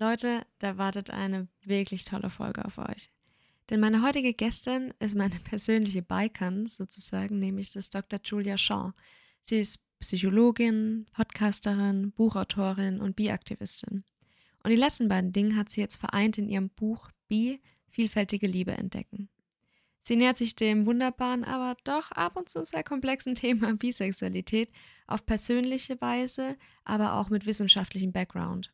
Leute, da wartet eine wirklich tolle Folge auf euch. Denn meine heutige Gästin ist meine persönliche Bikern sozusagen, nämlich das Dr. Julia Shaw. Sie ist Psychologin, Podcasterin, Buchautorin und Bi-Aktivistin. Und die letzten beiden Dinge hat sie jetzt vereint in ihrem Buch Bi, vielfältige Liebe entdecken. Sie nähert sich dem wunderbaren, aber doch ab und zu sehr komplexen Thema Bisexualität auf persönliche Weise, aber auch mit wissenschaftlichem Background.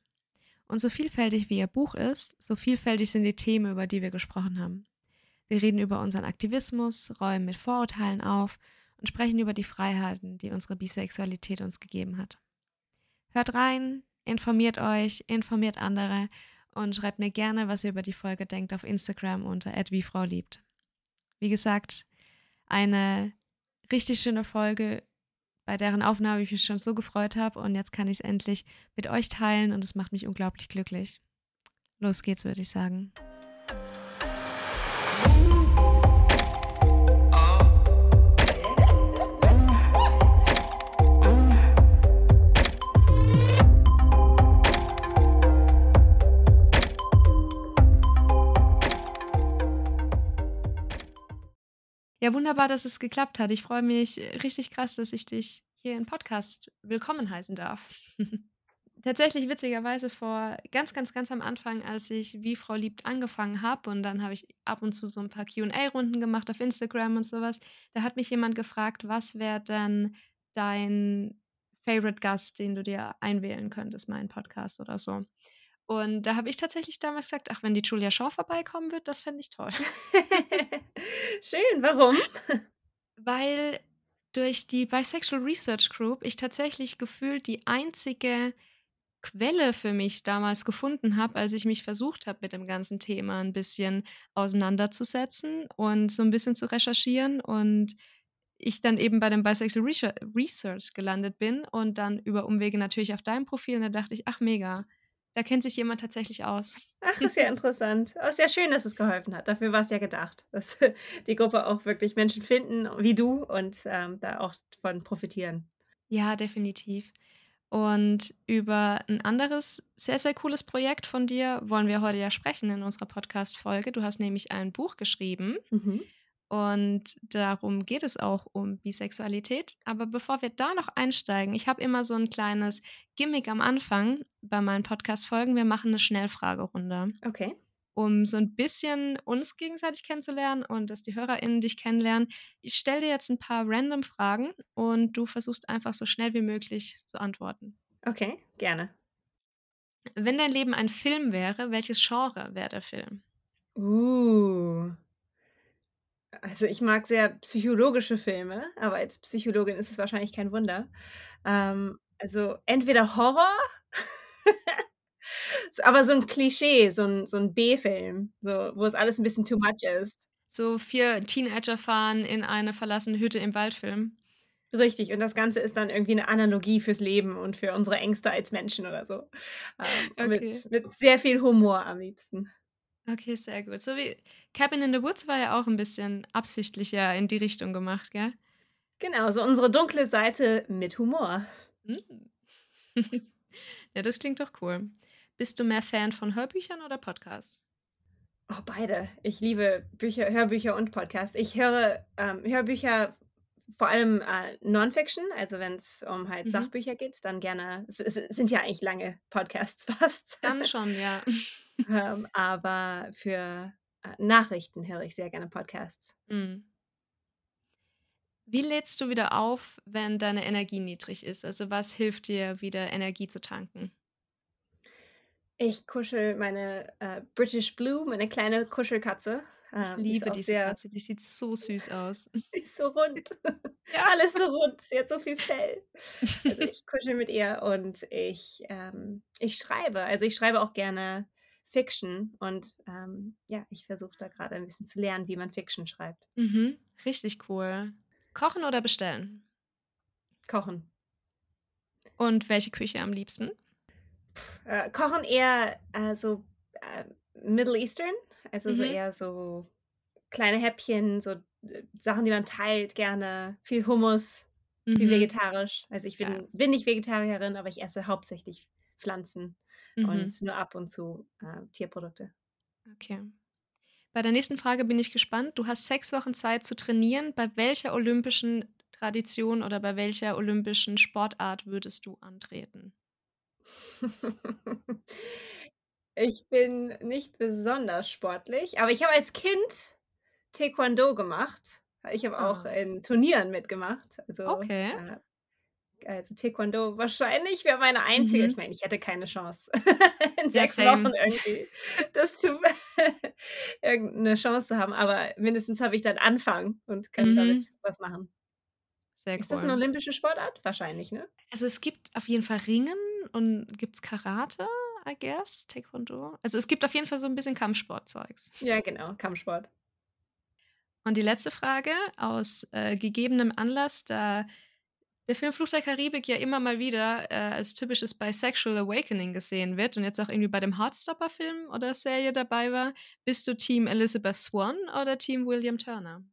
Und so vielfältig wie ihr Buch ist, so vielfältig sind die Themen, über die wir gesprochen haben. Wir reden über unseren Aktivismus, räumen mit Vorurteilen auf und sprechen über die Freiheiten, die unsere Bisexualität uns gegeben hat. Hört rein, informiert euch, informiert andere und schreibt mir gerne, was ihr über die Folge denkt auf Instagram unter @wiefrauliebt. Wie gesagt, eine richtig schöne Folge bei deren Aufnahme ich mich schon so gefreut habe und jetzt kann ich es endlich mit euch teilen und es macht mich unglaublich glücklich. Los geht's, würde ich sagen. Ja, wunderbar, dass es geklappt hat. Ich freue mich richtig krass, dass ich dich hier im Podcast willkommen heißen darf. Tatsächlich witzigerweise vor ganz, ganz, ganz am Anfang, als ich wie Frau liebt angefangen habe und dann habe ich ab und zu so ein paar QA-Runden gemacht auf Instagram und sowas, da hat mich jemand gefragt, was wäre denn dein Favorite Gast, den du dir einwählen könntest, meinen Podcast oder so. Und da habe ich tatsächlich damals gesagt, ach, wenn die Julia Shaw vorbeikommen wird, das fände ich toll. Schön, warum? Weil durch die Bisexual Research Group ich tatsächlich gefühlt die einzige Quelle für mich damals gefunden habe, als ich mich versucht habe, mit dem ganzen Thema ein bisschen auseinanderzusetzen und so ein bisschen zu recherchieren und ich dann eben bei dem Bisexual Research gelandet bin und dann über Umwege natürlich auf deinem Profil und da dachte ich, ach mega, da kennt sich jemand tatsächlich aus. Ach, ist ja interessant. Oh, ist ja schön, dass es geholfen hat. Dafür war es ja gedacht, dass die Gruppe auch wirklich Menschen finden wie du und ähm, da auch von profitieren. Ja, definitiv. Und über ein anderes sehr, sehr cooles Projekt von dir wollen wir heute ja sprechen in unserer Podcast-Folge. Du hast nämlich ein Buch geschrieben. Mhm. Und darum geht es auch um Bisexualität. Aber bevor wir da noch einsteigen, ich habe immer so ein kleines Gimmick am Anfang bei meinen Podcast-Folgen. Wir machen eine Schnellfragerunde. Okay. Um so ein bisschen uns gegenseitig kennenzulernen und dass die HörerInnen dich kennenlernen. Ich stelle dir jetzt ein paar random Fragen und du versuchst einfach so schnell wie möglich zu antworten. Okay, gerne. Wenn dein Leben ein Film wäre, welches Genre wäre der Film? Uh. Also ich mag sehr psychologische Filme, aber als Psychologin ist es wahrscheinlich kein Wunder. Ähm, also entweder Horror, aber so ein Klischee, so ein, so ein B-Film, so, wo es alles ein bisschen too much ist. So vier Teenager fahren in eine verlassene Hütte im Waldfilm. Richtig, und das Ganze ist dann irgendwie eine Analogie fürs Leben und für unsere Ängste als Menschen oder so. Ähm, okay. mit, mit sehr viel Humor am liebsten. Okay, sehr gut. So wie Cabin in the Woods war ja auch ein bisschen absichtlicher in die Richtung gemacht, gell? Genau, so unsere dunkle Seite mit Humor. Hm. ja, das klingt doch cool. Bist du mehr Fan von Hörbüchern oder Podcasts? Oh, beide. Ich liebe Bücher, Hörbücher und Podcasts. Ich höre ähm, Hörbücher vor allem äh, Non-Fiction, also wenn es um halt mhm. Sachbücher geht, dann gerne. Es, es, sind ja eigentlich lange Podcasts fast. Dann schon, ja. ähm, aber für äh, Nachrichten höre ich sehr gerne Podcasts. Mhm. Wie lädst du wieder auf, wenn deine Energie niedrig ist? Also was hilft dir, wieder Energie zu tanken? Ich kuschel meine äh, British Blue, meine kleine Kuschelkatze. Ich ähm, liebe diese sehr, Katze, die sieht so süß aus. Sie ist so rund. ja. Alles so rund, sie hat so viel Fell. Also ich kuschel mit ihr und ich, ähm, ich schreibe. Also ich schreibe auch gerne Fiction und ähm, ja, ich versuche da gerade ein bisschen zu lernen, wie man Fiction schreibt. Mhm, richtig cool. Kochen oder bestellen? Kochen. Und welche Küche am liebsten? Pff, äh, kochen eher äh, so äh, Middle Eastern, also mhm. so eher so kleine Häppchen, so äh, Sachen, die man teilt gerne, viel Hummus, mhm. viel vegetarisch. Also ich bin, ja. bin nicht Vegetarierin, aber ich esse hauptsächlich Pflanzen Mhm. und nur ab und zu, äh, Tierprodukte. Okay. Bei der nächsten Frage bin ich gespannt. Du hast 6 Wochen Zeit zu trainieren. Bei welcher olympischen Tradition oder bei welcher olympischen Sportart würdest du antreten? Ich bin nicht besonders sportlich, aber ich habe als Kind Taekwondo gemacht. Ich habe auch Ah. in Turnieren mitgemacht. Also, Okay. äh also Taekwondo wahrscheinlich wäre meine einzige Mhm. ich meine, ich hätte keine Chance in Ja, 6 Wochen same. irgendwie das zu irgend 'ne Chance zu haben, aber mindestens habe ich dann Anfang und kann Mhm. damit was machen. Sehr Ist das 'ne cool. olympische Sportart? Wahrscheinlich, ne? Also, es gibt auf jeden Fall Ringen und gibt's Karate, I guess, Taekwondo? Also, es gibt auf jeden Fall so 'n bisschen Kampfsportzeugs. Ja, genau, Kampfsport. Und die letzte Frage aus, äh, gegebenem Anlass, da der Film Fluch der Karibik ja immer mal wieder, äh, als typisches Bisexual Awakening gesehen wird und jetzt auch irgendwie bei dem Heartstopper-Film oder Serie dabei war. Bist du Team Elizabeth Swann oder Team William Turner?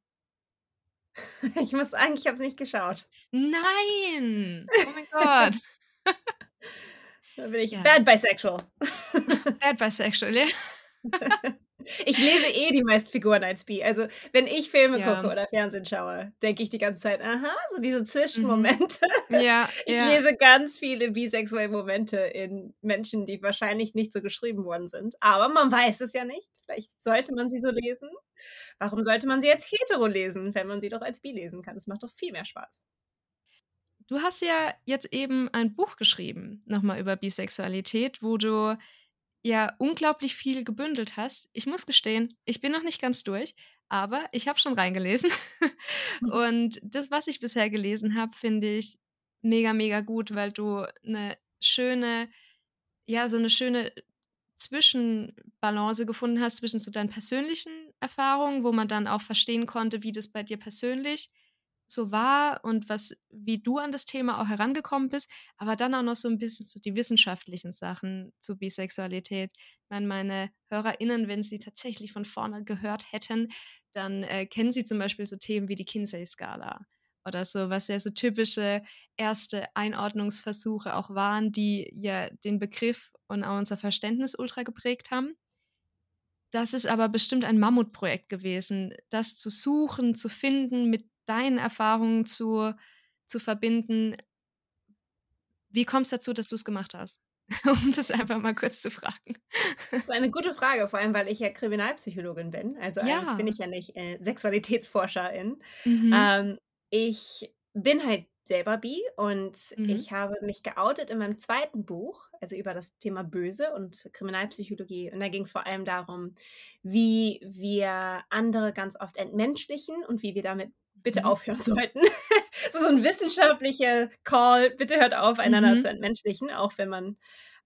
Ich muss sagen, ich habe es nicht geschaut. Nein! Oh mein Gott. Da bin ich Ja. bad bisexual. Bad bisexual, ja. Ich lese eh die meisten Figuren als bi. Also, wenn ich Filme gucke Ja. oder Fernsehen schaue, denke ich die ganze Zeit: „Aha“, so diese Mhm. Zwischenmomente. Ja, Ich ja. lese ganz viele bisexuelle Momente in Menschen, die wahrscheinlich nicht so geschrieben worden sind, aber man weiß es ja nicht. Vielleicht sollte man sie so lesen. Warum sollte man sie als hetero lesen, wenn man sie doch als bi lesen kann? Das macht doch viel mehr Spaß. Du hast ja jetzt eben ein Buch geschrieben, noch mal über Bisexualität, wo du ja unglaublich viel gebündelt hast. Ich muss gestehen, ich bin noch nicht ganz durch, aber ich habe schon reingelesen. Mhm. Und das, was ich bisher gelesen habe, finde ich mega, mega gut, weil du 'ne schöne ja, so 'ne schöne Zwischenbalance gefunden hast zwischen so deinen persönlichen Erfahrungen, wo man dann auch verstehen konnte, wie das bei dir persönlich so war und was wie du an das Thema auch herangekommen bist, aber dann auch noch so 'n bisschen so die wissenschaftlichen Sachen zu Bisexualität. Ich meine, meine HörerInnen, wenn sie tatsächlich von vorne gehört hätten, dann, äh, kennen sie zum Beispiel so Themen wie die Kinsey-Skala oder so, was ja so typische 1. Einordnungsversuche auch waren, die ja den Begriff und auch unser Verständnis ultra geprägt haben. Das ist aber bestimmt ein Mammutprojekt gewesen, das zu suchen, zu finden, mit deinen Erfahrungen zu zu verbinden. Wie kommt's dazu, dass du's gemacht hast? Um das einfach mal kurz zu fragen. Das ist eine gute Frage, vor allem, weil ich ja Kriminalpsychologin bin. Also, eigentlich bin Ja. ich ja nicht, äh, Sexualitätsforscherin. Mhm. Ähm, ich bin halt selber bi und Mhm. ich habe mich geoutet in meinem 2. Buch, also über das Thema Böse und Kriminalpsychologie. Und da ging's vor allem darum, wie wir andere ganz oft entmenschlichen und wie wir damit bitte Mhm. aufhören sollten. Das ist so 'n wissenschaftlicher Call: „Bitte hört auf, einander zu Mhm. entmenschlichen, auch wenn man,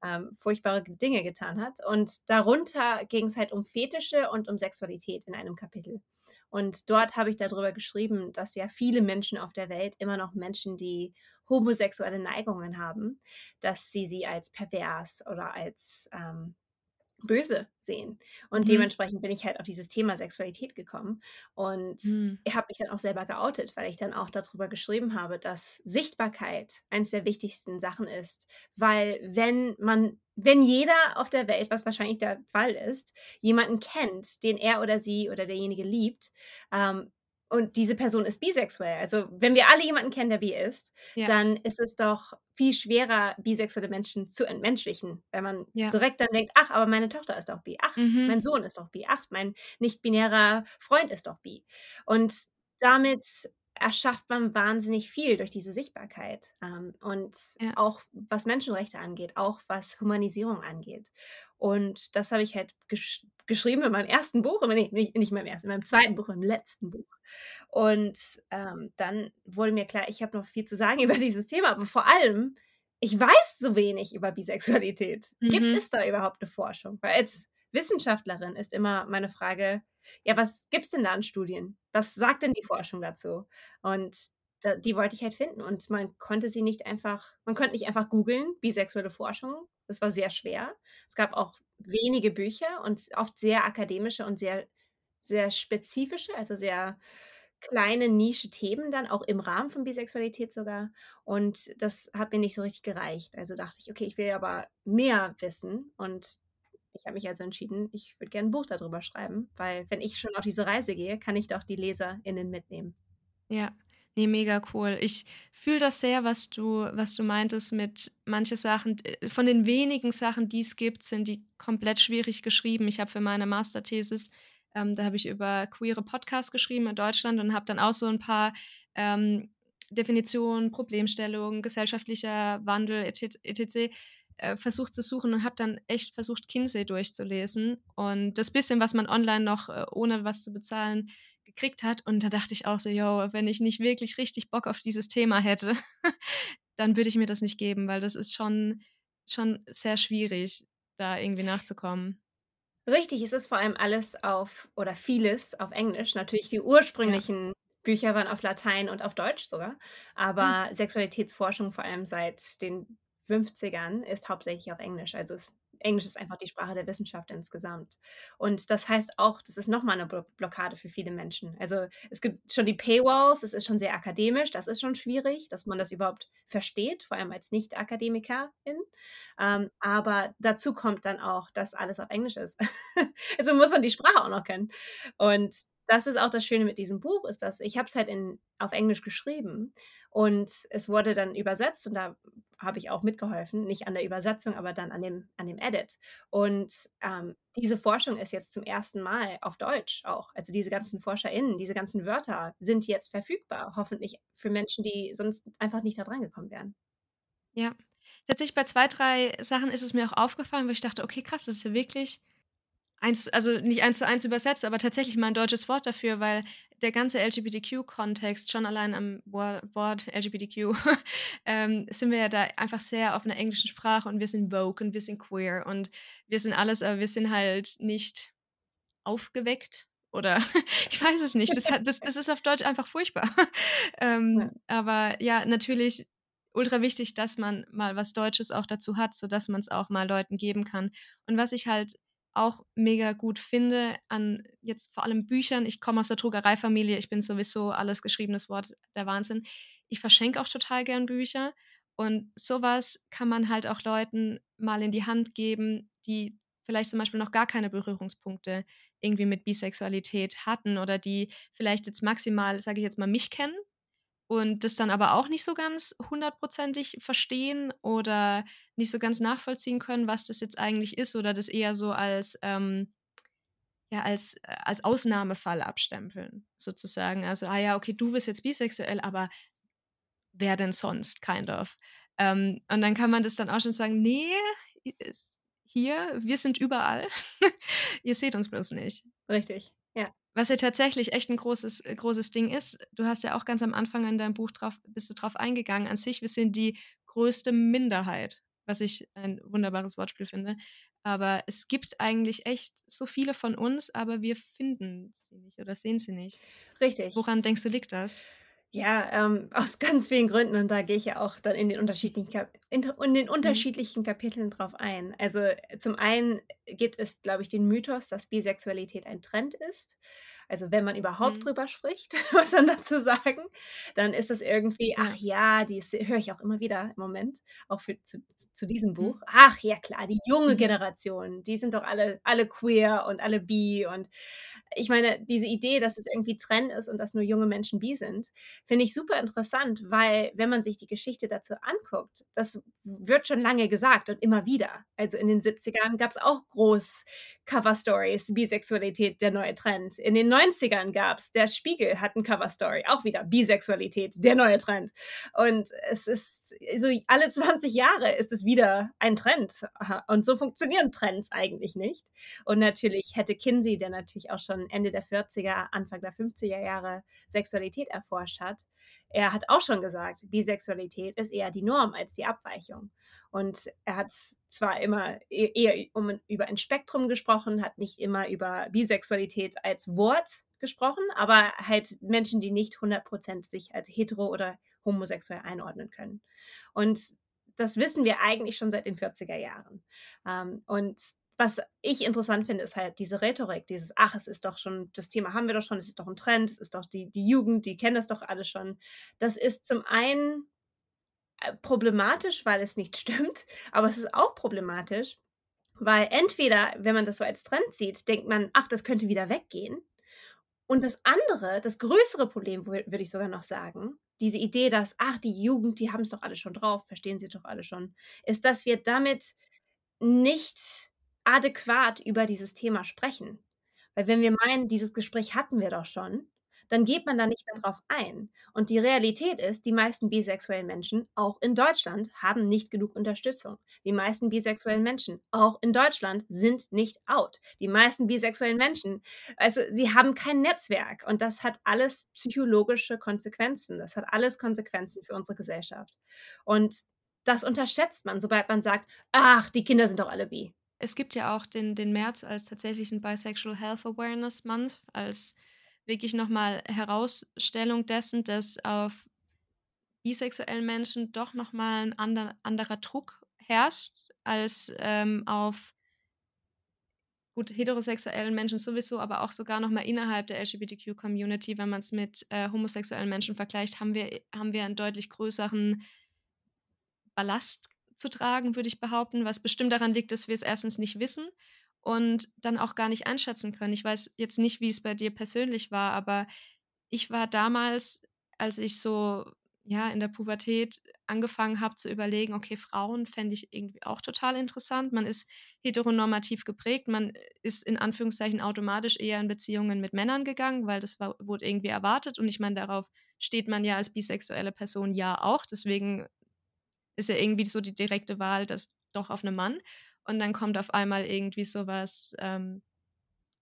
ähm, furchtbare Dinge getan hat.“ Und darunter ging's halt um Fetische und um Sexualität in einem Kapitel. Und dort habe ich da drüber geschrieben, dass ja viele Menschen auf der Welt immer noch Menschen, die homosexuelle Neigungen haben, dass sie sie als pervers oder als, ähm, böse sehen. Und Mhm. dementsprechend bin ich halt auf dieses Thema Sexualität gekommen und Mhm. habe mich dann auch selber geoutet, weil ich dann auch da drüber geschrieben habe, dass Sichtbarkeit eins der wichtigsten Sachen ist, weil wenn man wenn jeder auf der Welt, was wahrscheinlich der Fall ist, jemanden kennt, den er oder sie oder derjenige liebt, ähm, und diese Person ist bisexuell also, wenn wir alle jemanden kennen, der bi ist, Ja. dann ist es doch viel schwerer, bisexuelle Menschen zu entmenschlichen, wenn man Ja. direkt dann denkt: „Ach, aber meine Tochter ist doch bi. Ach, Mhm. mein Sohn ist doch bi. Ach, mein nicht-binärer Freund ist doch bi.“ Und damit erschafft man wahnsinnig viel durch diese Sichtbarkeit, ähm, und Ja. auch was Menschenrechte angeht, auch was Humanisierung angeht. Und das habe ich halt gesch geschrieben in meinem 1. Buch, aber ne, nicht nicht in meinem 1., in meinem 2. Buch, meinem letzten Buch. Und, ähm, dann wurde mir klar, ich habe noch viel zu sagen über dieses Thema, aber vor allem, ich weiß so wenig über Bisexualität. Gibt Mhm. es da überhaupt 'ne Forschung? Weil als Wissenschaftlerin ist immer meine Frage: „Ja, was gibt's denn da an Studien? Was sagt denn die Forschung dazu?“ Und da die wollte ich halt finden und man konnte sie nicht einfach man konnte nicht einfach googeln, bisexuelle Forschung. Das war sehr schwer. Es gab auch wenige Bücher und oft sehr akademische und sehr sehr spezifische, also sehr kleine Nische-Themen dann, auch im Rahmen von Bisexualität sogar. Und das hat mir nicht so richtig gereicht. Also dachte ich, okay, ich will aber mehr wissen. Und ich habe mich also entschieden, ich würde gerne ein Buch darüber schreiben, weil wenn ich schon auf diese Reise gehe, kann ich doch die LeserInnen mitnehmen. Ja, nee, mega cool. Ich fühle das sehr, was du, was du meintest mit manche Sachen, von den wenigen Sachen, die es gibt, sind die komplett schwierig geschrieben. Ich habe für meine Masterthesis ähm, da habe ich über queere Podcasts geschrieben in Deutschland und habe dann auch so ein paar ähm, Definitionen, Problemstellungen, gesellschaftlicher Wandel etc. etc. Äh, versucht zu suchen und habe dann echt versucht, Kinsey durchzulesen. Und das bisschen, was man online noch äh, ohne was zu bezahlen gekriegt hat. Und da dachte ich auch so, yo, wenn ich nicht wirklich richtig Bock auf dieses Thema hätte, dann würde ich mir das nicht geben, weil das ist schon, schon sehr schwierig, da irgendwie nachzukommen. Richtig, es ist vor allem alles auf oder vieles auf Englisch. Natürlich die ursprünglichen ja. Bücher waren auf Latein und auf Deutsch sogar, aber mhm. Sexualitätsforschung vor allem seit den 50ern ist hauptsächlich auf Englisch. Also es Englisch ist einfach die Sprache der Wissenschaft insgesamt. Und das heißt auch, das ist nochmal eine Blockade für viele Menschen. Also es gibt schon die Paywalls, es ist schon sehr akademisch, das ist schon schwierig, dass man das überhaupt versteht, vor allem als Nicht-Akademikerin. Ähm, aber dazu kommt dann auch, dass alles auf Englisch ist. also muss man die Sprache auch noch kennen. Und das ist auch das Schöne mit diesem Buch, ist, dass ich habe es halt in, auf Englisch geschrieben und es wurde dann übersetzt und da habe ich auch mitgeholfen, nicht an der Übersetzung, aber dann an dem, an dem Edit. Und ähm, diese Forschung ist jetzt zum ersten Mal auf Deutsch auch. Also diese ganzen ForscherInnen, diese ganzen Wörter sind jetzt verfügbar, hoffentlich für Menschen, die sonst einfach nicht da dran gekommen wären. Ja, tatsächlich bei zwei, drei Sachen ist es mir auch aufgefallen, wo ich dachte, okay, krass, das ist ja wirklich eins, also nicht eins zu eins übersetzt, aber tatsächlich mal ein deutsches Wort dafür, weil der ganze LGBTQ-Kontext, schon allein am Wort LGBTQ, ähm, sind wir ja da einfach sehr auf einer englischen Sprache und wir sind Vogue und wir sind queer und wir sind alles, aber wir sind halt nicht aufgeweckt oder ich weiß es nicht. Das, hat, das, das ist auf Deutsch einfach furchtbar. ähm, ja. Aber ja, natürlich ultra wichtig, dass man mal was Deutsches auch dazu hat, sodass man es auch mal Leuten geben kann. Und was ich halt auch mega gut finde an jetzt vor allem Büchern. Ich komme aus der Druckereifamilie, ich bin sowieso alles geschriebenes Wort der Wahnsinn. Ich verschenke auch total gern Bücher und sowas kann man halt auch Leuten mal in die Hand geben, die vielleicht zum Beispiel noch gar keine Berührungspunkte irgendwie mit Bisexualität hatten oder die vielleicht jetzt maximal, sage ich jetzt mal, mich kennen und das dann aber auch nicht so ganz hundertprozentig verstehen oder nicht so ganz nachvollziehen können, was das jetzt eigentlich ist oder das eher so als, ähm, ja, als, äh, als Ausnahmefall abstempeln, sozusagen. Also, ah ja, okay, du bist jetzt bisexuell, aber wer denn sonst, kind of. Ähm, und dann kann man das dann auch schon sagen, nee, hier, wir sind überall. Ihr seht uns bloß nicht. Richtig. Was ja tatsächlich echt ein großes, äh, großes Ding ist, du hast ja auch ganz am Anfang in deinem Buch drauf, bist du drauf eingegangen, an sich, wir sind die größte Minderheit, was ich ein wunderbares Wortspiel finde. Aber es gibt eigentlich echt so viele von uns, aber wir finden sie nicht oder sehen sie nicht. Richtig. Woran denkst du, liegt das? Ja, ähm, aus ganz vielen Gründen und da gehe ich ja auch dann in den unterschiedlichen, Kap in, in den mhm. unterschiedlichen. Kapiteln drauf ein. Also zum einen gibt es, glaube ich, den Mythos, dass Bisexualität ein Trend ist. Also wenn man überhaupt mhm. drüber spricht, was dann dazu sagen, dann ist das irgendwie, ach ja, die höre ich auch immer wieder im Moment, auch für, zu, zu diesem mhm. Buch. Ach ja, klar, die junge mhm. Generation, die sind doch alle, alle queer und alle bi. Und ich meine, diese Idee, dass es irgendwie Trend ist und dass nur junge Menschen bi sind, finde ich super interessant, weil wenn man sich die Geschichte dazu anguckt, das wird schon lange gesagt und immer wieder. Also in den 70ern gab es auch groß Cover-Stories, Bisexualität, der neue Trend. In den 90ern gab es, der Spiegel hat ein Cover-Story, auch wieder Bisexualität, der neue Trend. Und es ist so alle 20 Jahre ist es wieder ein Trend. Und so funktionieren Trends eigentlich nicht. Und natürlich hätte Kinsey, der natürlich auch schon Ende der 40er, Anfang der 50er Jahre Sexualität erforscht hat, er hat auch schon gesagt, Bisexualität ist eher die Norm als die Abweichung. Und er hat zwar immer e-, eher um, über ein Spektrum gesprochen, hat nicht immer über Bisexualität als Wort gesprochen, aber halt Menschen, die nicht 100% sich als hetero oder homosexuell einordnen können. Und das wissen wir eigentlich schon seit den 40er Jahren. Ähm, und was ich interessant finde, ist halt diese Rhetorik, dieses, ach, es ist doch schon, das Thema haben wir doch schon, es ist doch ein Trend, es ist doch die, die Jugend, die kennen das doch alle schon. Das ist zum einen äh, problematisch, weil es nicht stimmt, aber es ist auch problematisch, weil entweder, wenn man das so als Trend sieht, denkt man, ach, das könnte wieder weggehen. Und das andere, das größere Problem, würde ich sogar noch sagen, diese Idee, dass, ach, die Jugend, die haben es doch alle schon drauf, verstehen sie doch alle schon, ist, dass wir damit nicht adäquat über dieses Thema sprechen. Weil wenn wir meinen, dieses Gespräch hatten wir doch schon, dann geht man da nicht mehr drauf ein. Und die Realität ist, die meisten bisexuellen Menschen, auch in Deutschland, haben nicht genug Unterstützung. Die meisten bisexuellen Menschen, auch in Deutschland, sind nicht out. Die meisten bisexuellen Menschen, also sie haben kein Netzwerk. Und das hat alles psychologische Konsequenzen. Das hat alles Konsequenzen für unsere Gesellschaft. Und das unterschätzt man, sobald man sagt, ach, die Kinder sind doch alle bi. Es gibt ja auch den, den März als tatsächlichen Bisexual Health Awareness Month, als wirklich nochmal Herausstellung dessen, dass auf bisexuellen Menschen doch nochmal ein ander, anderer Druck herrscht als ähm, auf gut heterosexuellen Menschen sowieso, aber auch sogar nochmal innerhalb der LGBTQ-Community, wenn man es mit äh, homosexuellen Menschen vergleicht, haben wir, haben wir einen deutlich größeren Ballast zu tragen, würde ich behaupten, was bestimmt daran liegt, dass wir es erstens nicht wissen und dann auch gar nicht einschätzen können. Ich weiß jetzt nicht, wie es bei dir persönlich war, aber ich war damals, als ich so ja in der Pubertät angefangen habe zu überlegen, okay, Frauen fände ich irgendwie auch total interessant. Man ist heteronormativ geprägt, man ist in Anführungszeichen automatisch eher in Beziehungen mit Männern gegangen, weil das war, wurde irgendwie erwartet und ich meine, darauf steht man ja als bisexuelle Person ja auch. Deswegen ist ja irgendwie so die direkte Wahl, das doch auf einen Mann. Und dann kommt auf einmal irgendwie sowas, ähm,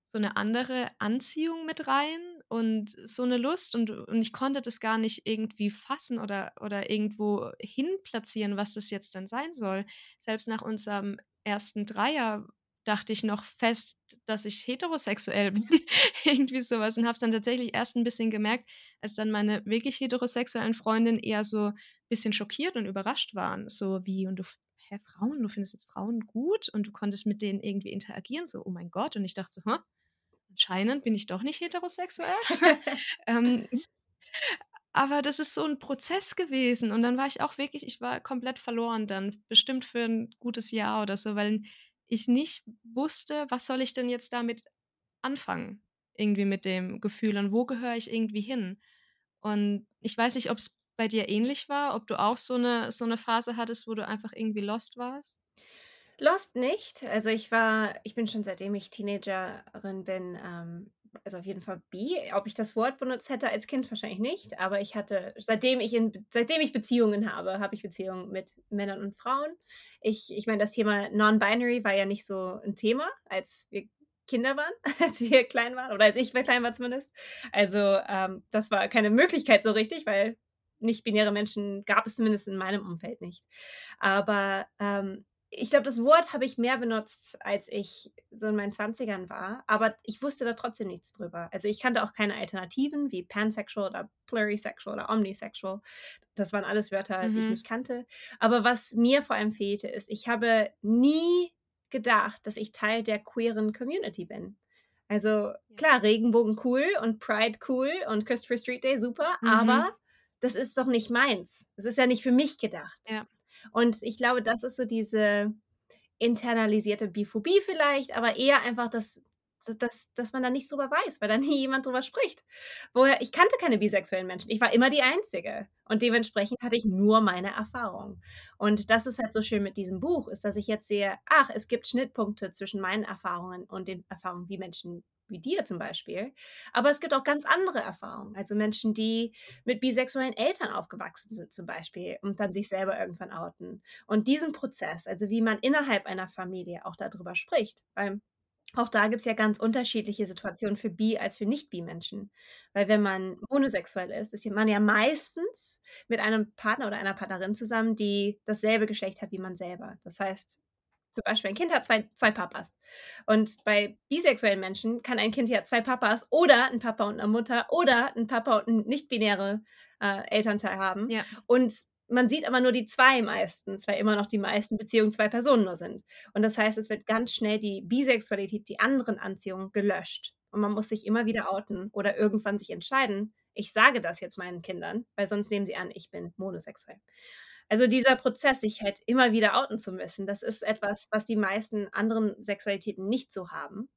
so eine andere Anziehung mit rein und so eine Lust. Und, und ich konnte das gar nicht irgendwie fassen oder, oder irgendwo hinplatzieren, was das jetzt denn sein soll. Selbst nach unserem ersten Dreier dachte ich noch fest, dass ich heterosexuell bin. Irgendwie sowas. Und habe es dann tatsächlich erst ein bisschen gemerkt, als dann meine wirklich heterosexuellen Freundinnen eher so bisschen schockiert und überrascht waren. So wie, und du, hä, Frauen, du findest jetzt Frauen gut und du konntest mit denen irgendwie interagieren. So, oh mein Gott. Und ich dachte so, hä? Anscheinend bin ich doch nicht heterosexuell. ähm, aber das ist so ein Prozess gewesen. Und dann war ich auch wirklich, ich war komplett verloren dann, bestimmt für ein gutes Jahr oder so, weil ich nicht wusste, was soll ich denn jetzt damit anfangen, irgendwie mit dem Gefühl und wo gehöre ich irgendwie hin. Und ich weiß nicht, ob es bei dir ähnlich war, ob du auch so eine, so eine Phase hattest, wo du einfach irgendwie lost warst. Lost nicht. Also ich war, ich bin schon seitdem ich Teenagerin bin, ähm, also auf jeden Fall bi. Ob ich das Wort benutzt hätte als Kind wahrscheinlich nicht, aber ich hatte, seitdem ich in, seitdem ich Beziehungen habe, habe ich Beziehungen mit Männern und Frauen. Ich, ich meine, das Thema Non-Binary war ja nicht so ein Thema, als wir Kinder waren, als wir klein waren, oder als ich klein war zumindest. Also ähm, das war keine Möglichkeit so richtig, weil nicht-binäre Menschen gab es zumindest in meinem Umfeld nicht. Aber ähm, ich glaube, das Wort habe ich mehr benutzt, als ich so in meinen 20ern war, aber ich wusste da trotzdem nichts drüber. Also ich kannte auch keine Alternativen wie pansexual oder plurisexual oder omnisexual. Das waren alles Wörter, mhm. die ich mhm. nicht kannte. Aber was mir vor allem fehlte, ist, ich habe nie gedacht, dass ich Teil der queeren Community bin. Also klar, Regenbogen cool und Pride cool und Christopher Street Day super, mhm. aber das ist doch nicht meins. Das ist ja nicht für mich gedacht. Ja. Und ich glaube, das ist so diese internalisierte Biphobie vielleicht, aber eher einfach das, dass, dass man da nichts drüber weiß, weil da nie jemand drüber spricht. Woher, ich kannte keine bisexuellen Menschen. Ich war immer die Einzige. Und dementsprechend hatte ich nur meine Erfahrung. Und das ist halt so schön mit diesem Buch, ist, dass ich jetzt sehe, ach, es gibt Schnittpunkte zwischen meinen Erfahrungen und den Erfahrungen, wie Menschen wie dir zum Beispiel. Aber es gibt auch ganz andere Erfahrungen. Also Menschen, die mit bisexuellen Eltern aufgewachsen sind zum Beispiel und dann sich selber irgendwann outen. Und diesen Prozess, also wie man innerhalb einer Familie auch darüber spricht, weil auch da gibt es ja ganz unterschiedliche Situationen für Bi- als für Nicht-Bi-Menschen. Weil wenn man homosexuell ist, ist man ja meistens mit einem Partner oder einer Partnerin zusammen, die dasselbe Geschlecht hat wie man selber. Das heißt, zum Beispiel ein Kind hat zwei, zwei Papas. Und bei bisexuellen Menschen kann ein Kind ja zwei Papas oder ein Papa und eine Mutter oder ein Papa und ein nicht-binäre äh, Elternteil haben. Ja. Und man sieht aber nur die zwei meistens, weil immer noch die meisten Beziehungen zwei Personen nur sind. Und das heißt, es wird ganz schnell die Bisexualität, die anderen Anziehungen gelöscht. Und man muss sich immer wieder outen oder irgendwann sich entscheiden, ich sage das jetzt meinen Kindern, weil sonst nehmen sie an, ich bin monosexuell. Also dieser Prozess, sich halt immer wieder outen zu müssen, das ist etwas, was die meisten anderen Sexualitäten nicht so haben.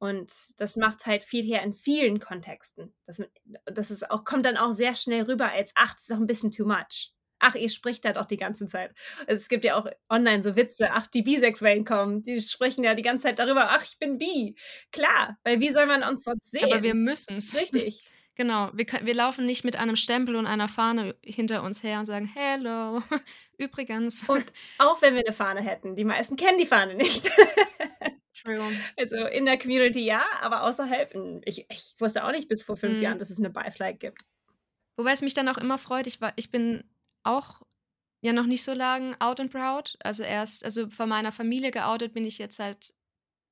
Und das macht halt viel her in vielen Kontexten. Das, das ist auch, kommt dann auch sehr schnell rüber als, ach, das ist doch ein bisschen too much. Ach, ihr spricht da doch die ganze Zeit. Es gibt ja auch online so Witze, ach, die Bisexuellen kommen, die sprechen ja die ganze Zeit darüber, ach, ich bin bi. Klar, weil wie soll man uns sonst sehen? Aber wir müssen es. Richtig. Genau, wir, wir laufen nicht mit einem Stempel und einer Fahne hinter uns her und sagen, hello, übrigens. Und auch wenn wir eine Fahne hätten, die meisten kennen die Fahne nicht. True. Also in der Community ja, aber außerhalb, ich, ich wusste auch nicht bis vor fünf mhm. Jahren, dass es eine Bi-Flag gibt. Wobei es mich dann auch immer freut, ich, war, ich bin auch ja noch nicht so lange out and proud. Also erst, also von meiner Familie geoutet bin ich jetzt seit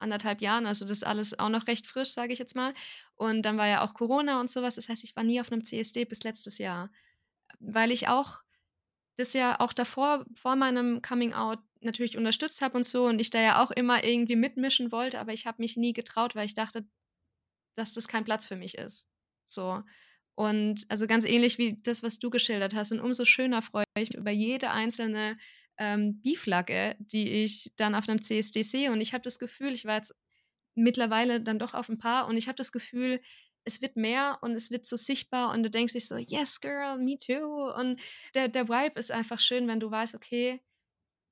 anderthalb Jahren, also das ist alles auch noch recht frisch, sage ich jetzt mal. Und dann war ja auch Corona und sowas. Das heißt, ich war nie auf einem CSD bis letztes Jahr. Weil ich auch das ja auch davor, vor meinem Coming Out, natürlich unterstützt habe und so. Und ich da ja auch immer irgendwie mitmischen wollte, aber ich habe mich nie getraut, weil ich dachte, dass das kein Platz für mich ist. So. Und also ganz ähnlich wie das, was du geschildert hast. Und umso schöner freue ich mich über jede einzelne ähm, Biflagge, die ich dann auf einem CSD sehe. Und ich habe das Gefühl, ich war jetzt mittlerweile dann doch auf ein paar und ich habe das Gefühl, es wird mehr und es wird so sichtbar und du denkst dich so, yes, girl, me too. Und der, der Vibe ist einfach schön, wenn du weißt, okay,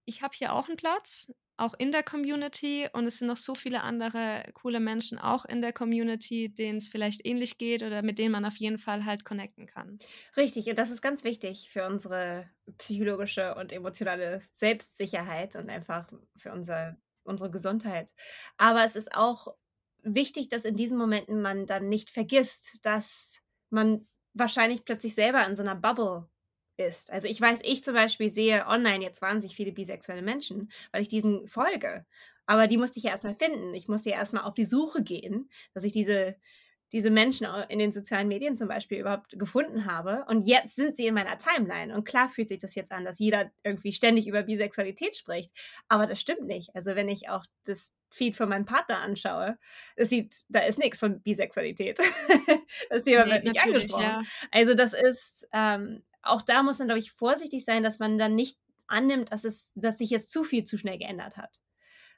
ich habe hier auch einen Platz, auch in der Community und es sind noch so viele andere coole Menschen auch in der Community, denen es vielleicht ähnlich geht oder mit denen man auf jeden Fall halt connecten kann. Richtig, und das ist ganz wichtig für unsere psychologische und emotionale Selbstsicherheit und einfach für unser, unsere Gesundheit. Aber es ist auch wichtig, dass in diesen Momenten man dann nicht vergisst, dass man wahrscheinlich plötzlich selber in so einer Bubble ist. Also ich weiß, ich zum Beispiel sehe online jetzt wahnsinnig viele bisexuelle Menschen, weil ich diesen folge. Aber die musste ich ja erstmal finden. Ich musste ja erstmal auf die Suche gehen, dass ich diese, diese Menschen in den sozialen Medien zum Beispiel überhaupt gefunden habe. Und jetzt sind sie in meiner Timeline. Und klar fühlt sich das jetzt an, dass jeder irgendwie ständig über Bisexualität spricht. Aber das stimmt nicht. Also wenn ich auch das Feed von meinem Partner anschaue, es sieht, da ist nichts von Bisexualität. das Thema nee, wird nicht angesprochen. Ja. Also das ist, ähm, auch da muss man, glaube ich, vorsichtig sein, dass man dann nicht annimmt, dass, es, dass sich jetzt zu viel zu schnell geändert hat.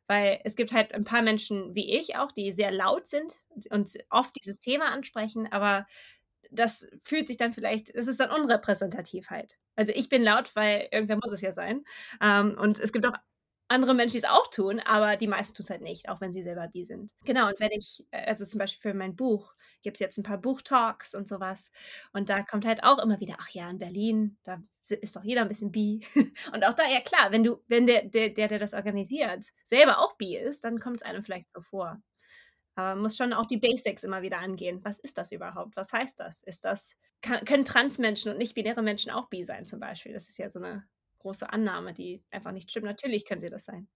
Weil es gibt halt ein paar Menschen wie ich auch, die sehr laut sind und oft dieses Thema ansprechen, aber das fühlt sich dann vielleicht, es ist dann unrepräsentativ halt. Also ich bin laut, weil irgendwer muss es ja sein. Ähm, und es gibt auch andere Menschen, die es auch tun, aber die meisten tun es halt nicht, auch wenn sie selber bi sind. Genau, und wenn ich, äh, also zum Beispiel für mein Buch, gibt es jetzt ein paar Buchtalks und sowas. Und da kommt halt auch immer wieder, ach ja, in Berlin, da ist doch jeder ein bisschen bi. Und auch da, ja klar, wenn du, wenn der, der, der, der das organisiert, selber auch bi ist, dann kommt es einem vielleicht so vor. Aber man muss schon auch die Basics immer wieder angehen. Was ist das überhaupt? Was heißt das? Ist das, kann, können Transmenschen und nicht-binäre Menschen auch bi sein zum Beispiel? Das ist ja so eine große Annahme, die einfach nicht stimmt. Natürlich können sie das sein.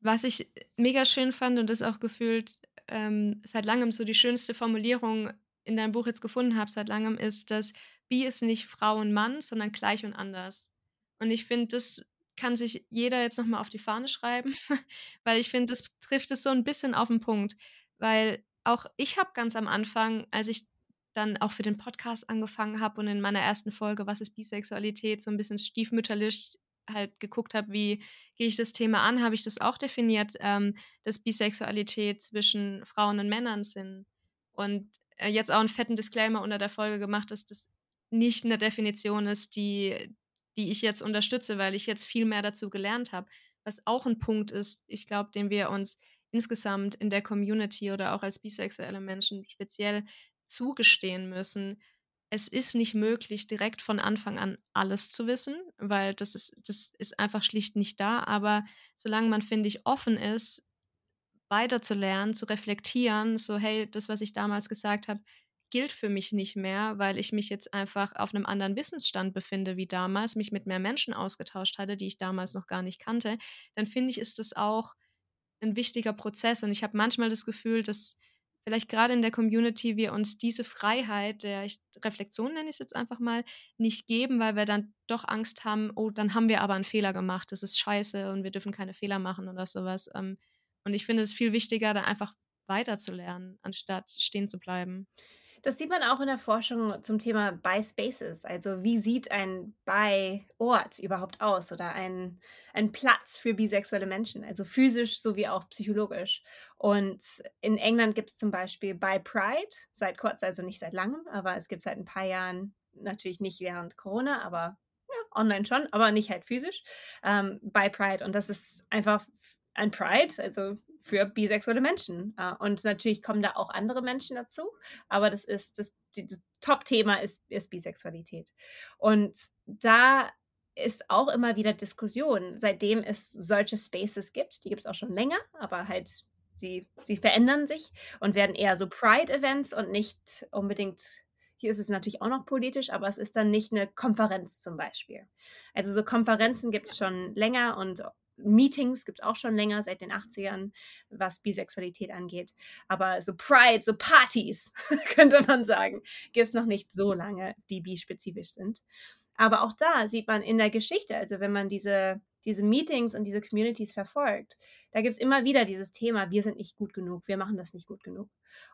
Was ich mega schön fand und das auch gefühlt ähm, seit langem so die schönste Formulierung in deinem Buch jetzt gefunden habe, seit langem, ist, dass Bi ist nicht Frau und Mann, sondern gleich und anders. Und ich finde, das kann sich jeder jetzt nochmal auf die Fahne schreiben, weil ich finde, das trifft es so ein bisschen auf den Punkt. Weil auch ich habe ganz am Anfang, als ich dann auch für den Podcast angefangen habe und in meiner ersten Folge, was ist Bisexualität, so ein bisschen stiefmütterlich halt geguckt habe, wie gehe ich das Thema an, habe ich das auch definiert, ähm, dass Bisexualität zwischen Frauen und Männern sind. Und äh, jetzt auch einen fetten Disclaimer unter der Folge gemacht, dass das nicht eine Definition ist, die, die ich jetzt unterstütze, weil ich jetzt viel mehr dazu gelernt habe. Was auch ein Punkt ist, ich glaube, den wir uns insgesamt in der Community oder auch als bisexuelle Menschen speziell zugestehen müssen, es ist nicht möglich, direkt von Anfang an alles zu wissen, weil das ist, das ist einfach schlicht nicht da. Aber solange man, finde ich, offen ist, weiterzulernen, zu reflektieren, so, hey, das, was ich damals gesagt habe, gilt für mich nicht mehr, weil ich mich jetzt einfach auf einem anderen Wissensstand befinde wie damals, mich mit mehr Menschen ausgetauscht hatte, die ich damals noch gar nicht kannte, dann finde ich, ist das auch ein wichtiger Prozess. Und ich habe manchmal das Gefühl, dass vielleicht gerade in der Community wir uns diese Freiheit der Reflexion, nenne ich es jetzt einfach mal, nicht geben, weil wir dann doch Angst haben, oh, dann haben wir aber einen Fehler gemacht, das ist scheiße und wir dürfen keine Fehler machen oder sowas. Ähm, und ich finde es viel wichtiger, da einfach weiterzulernen, anstatt stehen zu bleiben. Das sieht man auch in der Forschung zum Thema By Spaces. Also wie sieht ein By-Ort überhaupt aus oder ein, ein Platz für bisexuelle Menschen, also physisch sowie auch psychologisch. Und in England gibt es zum Beispiel By Pride, seit kurz, also nicht seit langem, aber es gibt seit ein paar Jahren, natürlich nicht während Corona, aber ja, online schon, aber nicht halt physisch, ähm, By Pride. Und das ist einfach ein Pride, also für bisexuelle Menschen. Äh, und natürlich kommen da auch andere Menschen dazu, aber das ist das, das Top-Thema ist, ist Bisexualität. Und da ist auch immer wieder Diskussion, seitdem es solche Spaces gibt. Die gibt es auch schon länger, aber halt sie, sie verändern sich und werden eher so Pride-Events und nicht unbedingt hier ist es natürlich auch noch politisch, aber es ist dann nicht eine Konferenz zum Beispiel. Also so Konferenzen gibt es schon länger und Meetings gibt es auch schon länger, seit den 80ern, was Bisexualität angeht. Aber so Pride, so Partys, könnte man sagen, gibt es noch nicht so lange, die bispezifisch sind. Aber auch da sieht man in der Geschichte, also wenn man diese, diese Meetings und diese Communities verfolgt, da gibt es immer wieder dieses Thema, wir sind nicht gut genug, wir machen das nicht gut genug.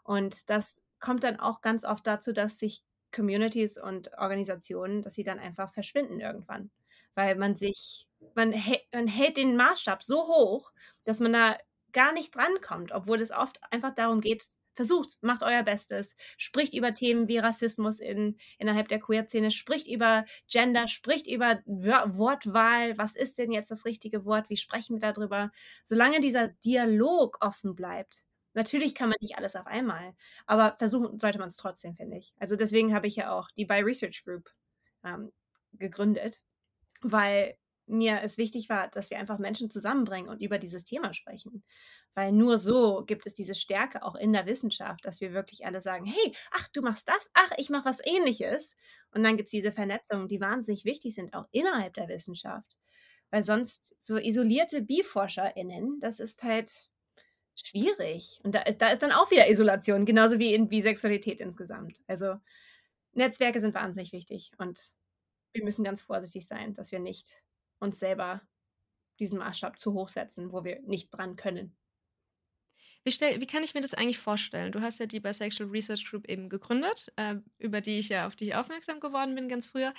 Und das kommt dann auch ganz oft dazu, dass sich Communities und Organisationen, dass sie dann einfach verschwinden irgendwann weil man sich, man, man hält den Maßstab so hoch, dass man da gar nicht drankommt, obwohl es oft einfach darum geht, versucht, macht euer Bestes, spricht über Themen wie Rassismus in, innerhalb der Queer-Szene, spricht über Gender, spricht über Wortwahl, was ist denn jetzt das richtige Wort, wie sprechen wir darüber. Solange dieser Dialog offen bleibt, natürlich kann man nicht alles auf einmal, aber versuchen sollte man es trotzdem, finde ich. Also deswegen habe ich ja auch die Bi Research Group ähm, gegründet, weil mir es wichtig war, dass wir einfach Menschen zusammenbringen und über dieses Thema sprechen. Weil nur so gibt es diese Stärke auch in der Wissenschaft, dass wir wirklich alle sagen, hey, ach, du machst das, ach, ich mache was ähnliches. Und dann gibt es diese Vernetzungen, die wahnsinnig wichtig sind, auch innerhalb der Wissenschaft. Weil sonst so isolierte BiforscherInnen, das ist halt schwierig. Und da ist, da ist dann auch wieder Isolation, genauso wie in Bisexualität insgesamt. Also Netzwerke sind wahnsinnig wichtig und wir müssen ganz vorsichtig sein, dass wir nicht uns selber diesen Maßstab zu hoch setzen, wo wir nicht dran können. Wie, stell, wie kann ich mir das eigentlich vorstellen? Du hast ja die Bisexual Research Group eben gegründet, äh, über die ich ja auf dich aufmerksam geworden bin ganz früher.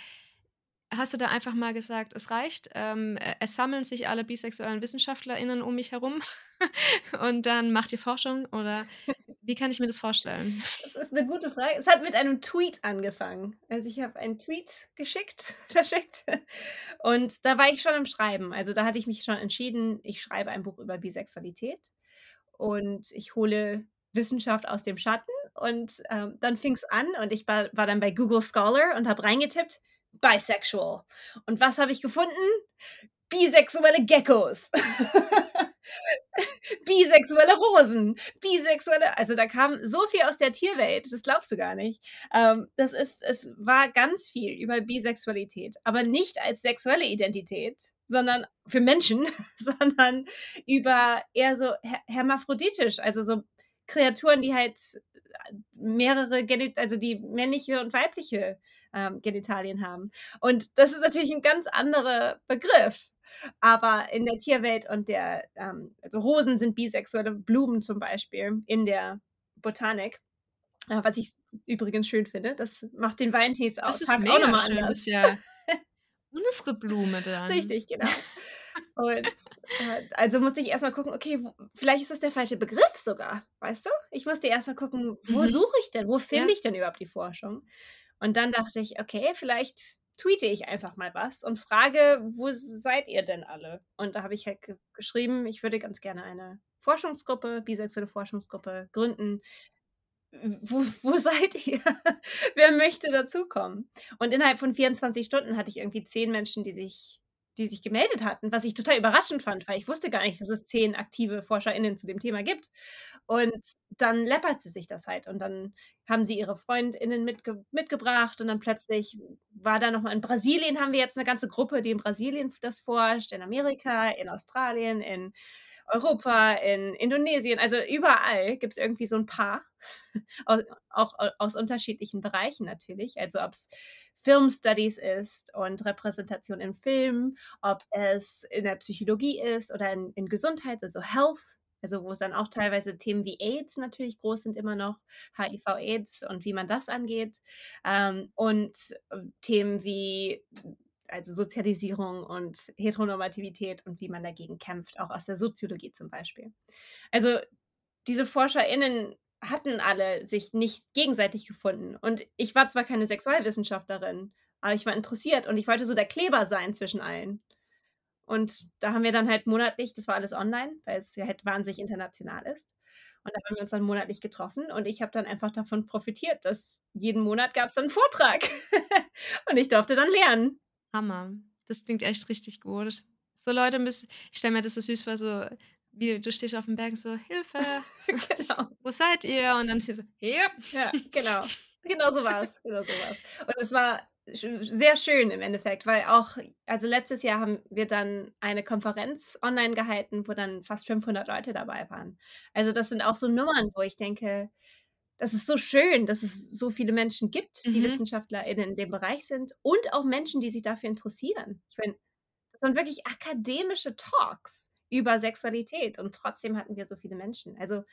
Hast du da einfach mal gesagt, es reicht, ähm, es sammeln sich alle bisexuellen WissenschaftlerInnen um mich herum und dann macht ihr Forschung oder wie kann ich mir das vorstellen? Das ist eine gute Frage. Es hat mit einem Tweet angefangen. Also ich habe einen Tweet geschickt, verschickt und da war ich schon im Schreiben. Also da hatte ich mich schon entschieden, ich schreibe ein Buch über Bisexualität und ich hole Wissenschaft aus dem Schatten und ähm, dann fing es an und ich war, war dann bei Google Scholar und habe reingetippt, bisexual. Und was habe ich gefunden? Bisexuelle Geckos. bisexuelle Rosen, bisexuelle, also da kam so viel aus der Tierwelt, das glaubst du gar nicht. Ähm, das ist, es war ganz viel über Bisexualität, aber nicht als sexuelle Identität, sondern für Menschen, sondern über eher so her hermaphroditisch, also so Kreaturen, die halt mehrere, Genit also die männliche und weibliche ähm, Genitalien haben. Und das ist natürlich ein ganz anderer Begriff. Aber in der Tierwelt und der, ähm, also Rosen sind bisexuelle Blumen zum Beispiel in der Botanik. Äh, was ich übrigens schön finde. Das macht den Weintees auch, das ist mega auch nochmal schön. anders. Das ist ja unsere Blume dann. Richtig, genau. Und äh, also musste ich erstmal gucken, okay, wo, vielleicht ist das der falsche Begriff sogar, weißt du? Ich musste erstmal gucken, wo mhm. suche ich denn? Wo finde ja. ich denn überhaupt die Forschung? Und dann dachte ich, okay, vielleicht tweete ich einfach mal was und frage, wo seid ihr denn alle? Und da habe ich halt ge geschrieben, ich würde ganz gerne eine Forschungsgruppe, bisexuelle Forschungsgruppe gründen. Wo, wo seid ihr? Wer möchte dazukommen? Und innerhalb von 24 Stunden hatte ich irgendwie zehn Menschen, die sich die sich gemeldet hatten, was ich total überraschend fand, weil ich wusste gar nicht, dass es zehn aktive ForscherInnen zu dem Thema gibt. Und dann läpperte sich das halt. Und dann haben sie ihre FreundInnen mitge mitgebracht und dann plötzlich war da nochmal in Brasilien haben wir jetzt eine ganze Gruppe, die in Brasilien das forscht, in Amerika, in Australien, in Europa, in Indonesien, also überall gibt es irgendwie so ein Paar, auch aus unterschiedlichen Bereichen natürlich. Also ob es Filmstudies ist und Repräsentation in Filmen, ob es in der Psychologie ist oder in, in Gesundheit, also Health, also wo es dann auch teilweise Themen wie AIDS natürlich groß sind immer noch, HIV-AIDS und wie man das angeht. Ähm, und äh, Themen wie also Sozialisierung und Heteronormativität und wie man dagegen kämpft, auch aus der Soziologie zum Beispiel. Also diese ForscherInnen hatten alle sich nicht gegenseitig gefunden. Und ich war zwar keine Sexualwissenschaftlerin, aber ich war interessiert und ich wollte so der Kleber sein zwischen allen. Und da haben wir dann halt monatlich, das war alles online, weil es ja halt wahnsinnig international ist. Und da haben wir uns dann monatlich getroffen und ich habe dann einfach davon profitiert, dass jeden Monat gab es dann einen Vortrag. und ich durfte dann lernen. Hammer. Das klingt echt richtig gut. So Leute ich stelle mir das so süß vor, so wie du stehst auf dem Berg so, Hilfe, genau. wo seid ihr? Und dann ist sie so, hier. Ja, genau. Genau so war es. Genau so war's. Und es war sehr schön im Endeffekt, weil auch, also letztes Jahr haben wir dann eine Konferenz online gehalten, wo dann fast 500 Leute dabei waren. Also das sind auch so Nummern, wo ich denke, das ist so schön, dass es so viele Menschen gibt, die mhm. WissenschaftlerInnen in dem Bereich sind und auch Menschen, die sich dafür interessieren. Ich meine, das sind wirklich akademische Talks über Sexualität und trotzdem hatten wir so viele Menschen. Also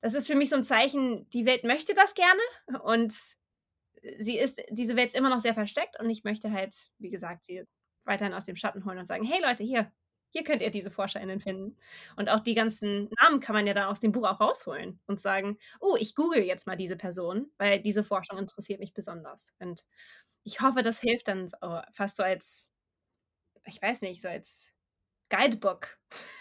das ist für mich so ein Zeichen, die Welt möchte das gerne und sie ist, diese Welt ist immer noch sehr versteckt und ich möchte halt, wie gesagt, sie weiterhin aus dem Schatten holen und sagen, hey Leute, hier, hier könnt ihr diese ForscherInnen finden. Und auch die ganzen Namen kann man ja dann aus dem Buch auch rausholen und sagen, oh, ich google jetzt mal diese Person, weil diese Forschung interessiert mich besonders. Und ich hoffe, das hilft dann fast so als, ich weiß nicht, so als Guidebook,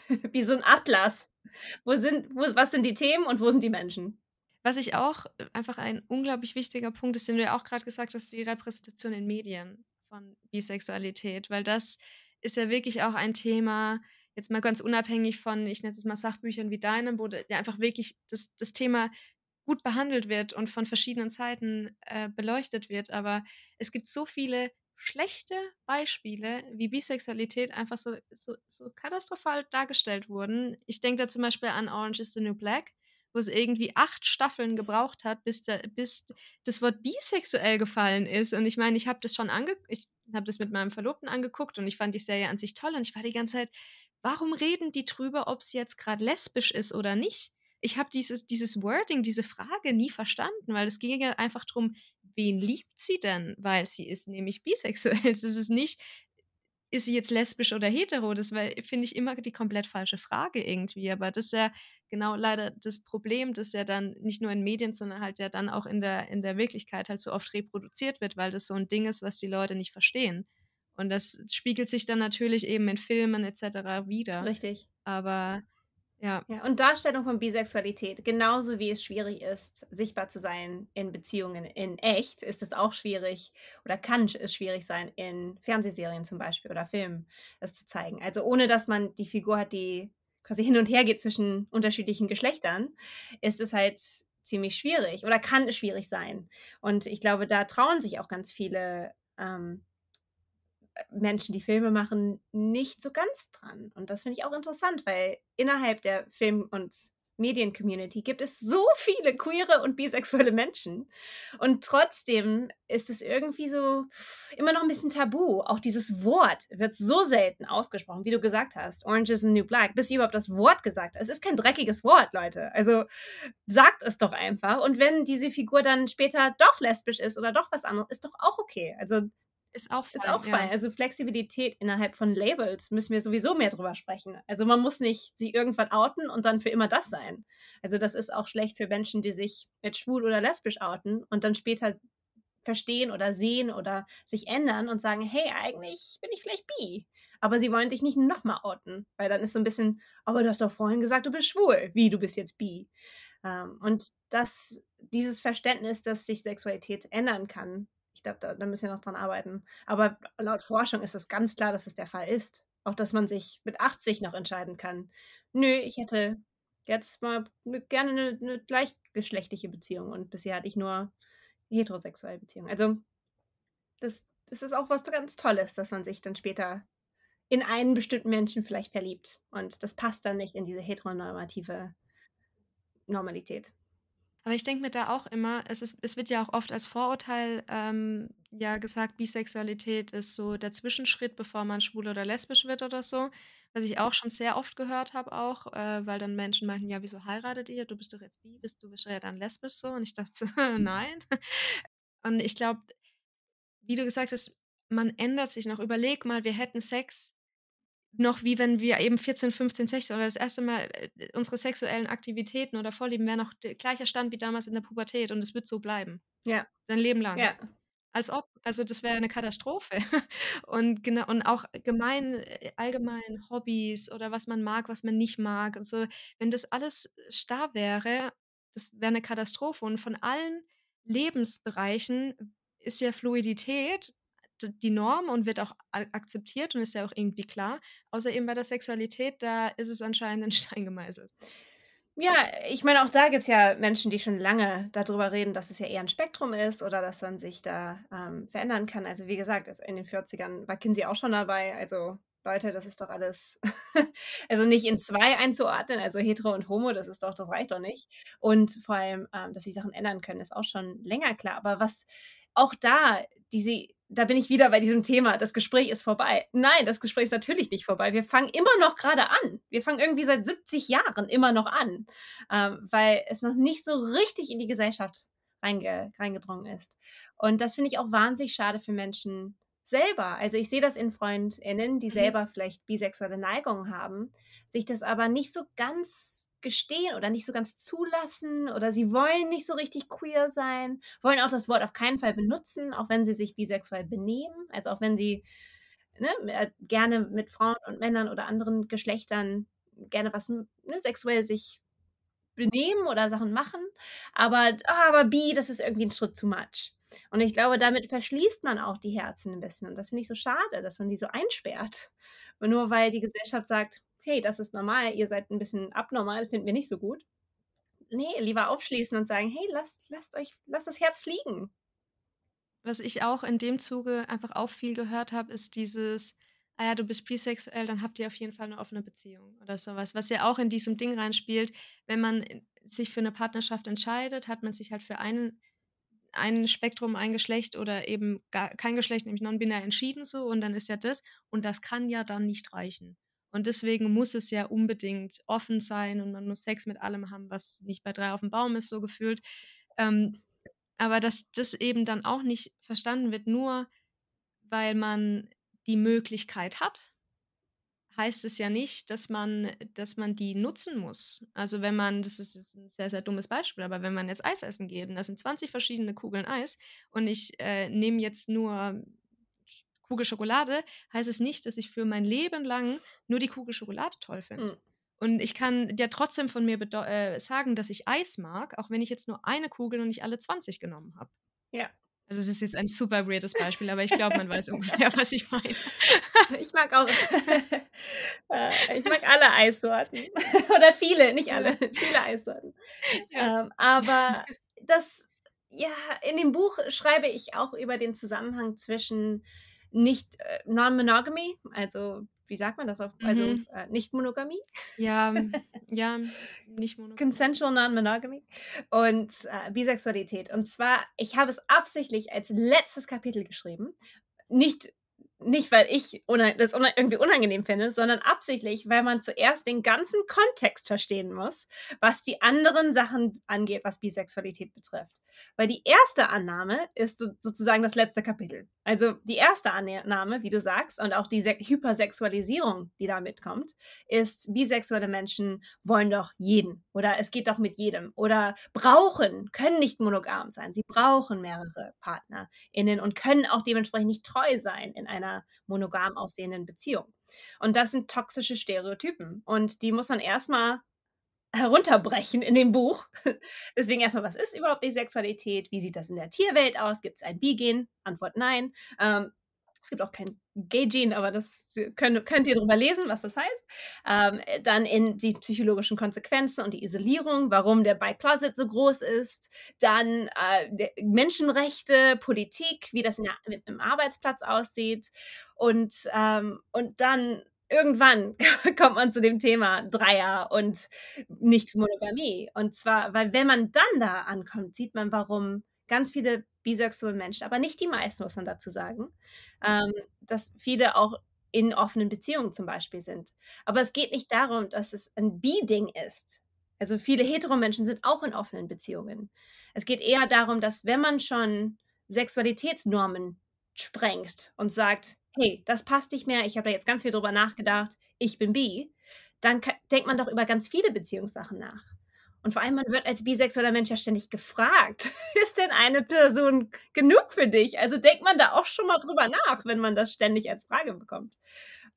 wie so ein Atlas. Wo sind, wo, was sind die Themen und wo sind die Menschen? Was ich auch einfach ein unglaublich wichtiger Punkt ist, den du ja auch gerade gesagt hast, die Repräsentation in Medien von Bisexualität, weil das ist ja wirklich auch ein Thema, jetzt mal ganz unabhängig von, ich nenne es mal Sachbüchern wie deinem, wo der einfach wirklich das, das Thema gut behandelt wird und von verschiedenen Seiten äh, beleuchtet wird. Aber es gibt so viele schlechte Beispiele, wie Bisexualität einfach so, so, so katastrophal dargestellt wurden. Ich denke da zum Beispiel an Orange is the New Black, wo es irgendwie acht Staffeln gebraucht hat, bis, der, bis das Wort bisexuell gefallen ist. Und ich meine, ich habe das schon ange ich habe das mit meinem Verlobten angeguckt und ich fand die Serie an sich toll und ich war die ganze Zeit, warum reden die drüber, ob sie jetzt gerade lesbisch ist oder nicht? Ich habe dieses, dieses Wording, diese Frage nie verstanden, weil es ging ja einfach darum, wen liebt sie denn? Weil sie ist nämlich bisexuell. Das ist nicht, ist sie jetzt lesbisch oder hetero? Das finde ich immer die komplett falsche Frage irgendwie. Aber das ist ja genau leider das Problem, dass ja dann nicht nur in Medien, sondern halt ja dann auch in der, in der Wirklichkeit halt so oft reproduziert wird, weil das so ein Ding ist, was die Leute nicht verstehen. Und das spiegelt sich dann natürlich eben in Filmen etc. wieder. Richtig. Aber ja. ja. Und Darstellung von Bisexualität, genauso wie es schwierig ist, sichtbar zu sein in Beziehungen in echt, ist es auch schwierig oder kann es schwierig sein, in Fernsehserien zum Beispiel oder Filmen es zu zeigen. Also ohne dass man die Figur hat, die quasi hin und her geht zwischen unterschiedlichen Geschlechtern, ist es halt ziemlich schwierig oder kann es schwierig sein. Und ich glaube, da trauen sich auch ganz viele ähm, Menschen, die Filme machen, nicht so ganz dran. Und das finde ich auch interessant, weil innerhalb der Film- und Medien-Community gibt es so viele queere und bisexuelle Menschen. Und trotzdem ist es irgendwie so immer noch ein bisschen tabu. Auch dieses Wort wird so selten ausgesprochen, wie du gesagt hast. Orange is the New Black. Bis ihr überhaupt das Wort gesagt habt. Es ist kein dreckiges Wort, Leute. Also sagt es doch einfach. Und wenn diese Figur dann später doch lesbisch ist oder doch was anderes, ist doch auch okay. Also ist auch fein. Ist auch fein. Ja. Also Flexibilität innerhalb von Labels müssen wir sowieso mehr drüber sprechen. Also man muss nicht sich irgendwann outen und dann für immer das sein. Also das ist auch schlecht für Menschen, die sich jetzt schwul oder lesbisch outen und dann später verstehen oder sehen oder sich ändern und sagen, hey, eigentlich bin ich vielleicht bi. Aber sie wollen sich nicht nochmal outen, weil dann ist so ein bisschen, aber du hast doch vorhin gesagt, du bist schwul. Wie, du bist jetzt bi. Ähm, und das, dieses Verständnis, dass sich Sexualität ändern kann, ich glaube, da, da, müssen wir noch dran arbeiten. Aber laut Forschung ist es ganz klar, dass es der Fall ist. Auch, dass man sich mit 80 noch entscheiden kann. Nö, ich hätte jetzt mal ne, gerne eine, eine gleichgeschlechtliche Beziehung und bisher hatte ich nur heterosexuelle Beziehungen. Also, das, das ist auch was ganz Tolles, dass man sich dann später in einen bestimmten Menschen vielleicht verliebt. Und das passt dann nicht in diese heteronormative Normalität. Aber ich denke mir da auch immer, es, ist, es wird ja auch oft als Vorurteil ähm, ja gesagt, Bisexualität ist so der Zwischenschritt, bevor man schwul oder lesbisch wird oder so. Was ich auch schon sehr oft gehört habe, auch, äh, weil dann Menschen meinten, ja, wieso heiratet ihr? Du bist doch jetzt bi, bist du bist ja dann lesbisch so. Und ich dachte so, nein. Und ich glaube, wie du gesagt hast, man ändert sich noch. Überleg mal, wir hätten Sex noch wie wenn wir eben 14, 15, 16 oder das erste Mal äh, unsere sexuellen Aktivitäten oder Vorlieben wäre noch gleicher Stand wie damals in der Pubertät und es wird so bleiben. Ja. Sein Leben lang. Ja. Als ob, also das wäre eine Katastrophe. Und genau, und auch gemein, äh, allgemein Hobbys oder was man mag, was man nicht mag. Also, wenn das alles starr wäre, das wäre eine Katastrophe. Und von allen Lebensbereichen ist ja Fluidität die Norm und wird auch akzeptiert und ist ja auch irgendwie klar. Außer eben bei der Sexualität, da ist es anscheinend in Stein gemeißelt. Ja, ich meine, auch da gibt es ja Menschen, die schon lange darüber reden, dass es ja eher ein Spektrum ist oder dass man sich da ähm, verändern kann. Also wie gesagt, in den 40ern war Kinsey auch schon dabei. Also Leute, das ist doch alles, also nicht in zwei einzuordnen, also hetero und homo, das ist doch, das reicht doch nicht. Und vor allem, ähm, dass sich Sachen ändern können, ist auch schon länger klar. Aber was auch da, diese da bin ich wieder bei diesem Thema, das Gespräch ist vorbei. Nein, das Gespräch ist natürlich nicht vorbei. Wir fangen immer noch gerade an. Wir fangen irgendwie seit 70 Jahren immer noch an, ähm, weil es noch nicht so richtig in die Gesellschaft reinge reingedrungen ist. Und das finde ich auch wahnsinnig schade für Menschen selber. Also ich sehe das in Freundinnen, die mhm. selber vielleicht bisexuelle Neigungen haben, sich das aber nicht so ganz gestehen oder nicht so ganz zulassen oder sie wollen nicht so richtig queer sein, wollen auch das Wort auf keinen Fall benutzen, auch wenn sie sich bisexuell benehmen, also auch wenn sie ne, äh, gerne mit Frauen und Männern oder anderen Geschlechtern gerne was ne, sexuell sich benehmen oder Sachen machen, aber, oh, aber bi, das ist irgendwie ein Schritt zu much. Und ich glaube, damit verschließt man auch die Herzen ein bisschen. Und das finde ich so schade, dass man die so einsperrt. Und nur weil die Gesellschaft sagt, hey, das ist normal, ihr seid ein bisschen abnormal, finden wir nicht so gut. Nee, lieber aufschließen und sagen, hey, lasst, lasst euch, lasst das Herz fliegen. Was ich auch in dem Zuge einfach auch viel gehört habe, ist dieses, ah ja, du bist bisexuell, dann habt ihr auf jeden Fall eine offene Beziehung oder sowas. Was ja auch in diesem Ding reinspielt, wenn man sich für eine Partnerschaft entscheidet, hat man sich halt für einen, ein Spektrum, ein Geschlecht oder eben gar kein Geschlecht, nämlich non-binär entschieden so und dann ist ja das und das kann ja dann nicht reichen. Und deswegen muss es ja unbedingt offen sein und man muss Sex mit allem haben, was nicht bei drei auf dem Baum ist, so gefühlt. Ähm, aber dass das eben dann auch nicht verstanden wird, nur weil man die Möglichkeit hat, heißt es ja nicht, dass man, dass man die nutzen muss. Also wenn man, das ist jetzt ein sehr, sehr dummes Beispiel, aber wenn man jetzt Eis essen geht und da sind 20 verschiedene Kugeln Eis und ich äh, nehme jetzt nur Kugel Schokolade, heißt es nicht, dass ich für mein Leben lang nur die Kugel Schokolade toll finde. Mhm. Und ich kann ja trotzdem von mir äh, sagen, dass ich Eis mag, auch wenn ich jetzt nur eine Kugel und nicht alle 20 genommen habe. Ja. Also es ist jetzt ein super weirdes Beispiel, aber ich glaube, man weiß ungefähr, was ich meine. Ich mag auch, äh, ich mag alle Eissorten. Oder viele, nicht alle, viele Eissorten. Ja. Ähm, aber das, ja, in dem Buch schreibe ich auch über den Zusammenhang zwischen nicht äh, Non-Monogamy, also wie sagt man das auf, also mhm. äh, nicht Monogamie? Ja, ja, nicht Monogamie. Consensual Non-Monogamy und äh, Bisexualität. Und zwar, ich habe es absichtlich als letztes Kapitel geschrieben. Nicht nicht, weil ich das irgendwie unangenehm finde, sondern absichtlich, weil man zuerst den ganzen Kontext verstehen muss, was die anderen Sachen angeht, was Bisexualität betrifft. Weil die erste Annahme ist sozusagen das letzte Kapitel. Also die erste Annahme, wie du sagst, und auch die Hypersexualisierung, die da mitkommt, ist, bisexuelle Menschen wollen doch jeden oder es geht doch mit jedem oder brauchen, können nicht monogam sein. Sie brauchen mehrere PartnerInnen und können auch dementsprechend nicht treu sein in einer einer monogam aussehenden Beziehung. Und das sind toxische Stereotypen. Und die muss man erstmal herunterbrechen in dem Buch. Deswegen erstmal, was ist überhaupt Bisexualität? Wie sieht das in der Tierwelt aus? Gibt es ein Bi-Gen? Antwort nein. Ähm, es gibt auch kein Gay-Gene, aber das könnt, könnt ihr drüber lesen, was das heißt. Ähm, dann in die psychologischen Konsequenzen und die Isolierung, warum der Bike Closet so groß ist. Dann äh, Menschenrechte, Politik, wie das der, im Arbeitsplatz aussieht. Und, ähm, und dann irgendwann kommt man zu dem Thema Dreier und nicht Monogamie. Und zwar, weil wenn man dann da ankommt, sieht man, warum ganz viele bisexuelle Menschen, aber nicht die meisten, muss man dazu sagen, ähm, dass viele auch in offenen Beziehungen zum Beispiel sind. Aber es geht nicht darum, dass es ein Bi-Ding ist. Also viele Heteromenschen sind auch in offenen Beziehungen. Es geht eher darum, dass wenn man schon Sexualitätsnormen sprengt und sagt, hey, das passt nicht mehr, ich habe da jetzt ganz viel drüber nachgedacht, ich bin bi, dann denkt man doch über ganz viele Beziehungssachen nach. Und vor allem, man wird als bisexueller Mensch ja ständig gefragt, ist denn eine Person genug für dich? Also denkt man da auch schon mal drüber nach, wenn man das ständig als Frage bekommt.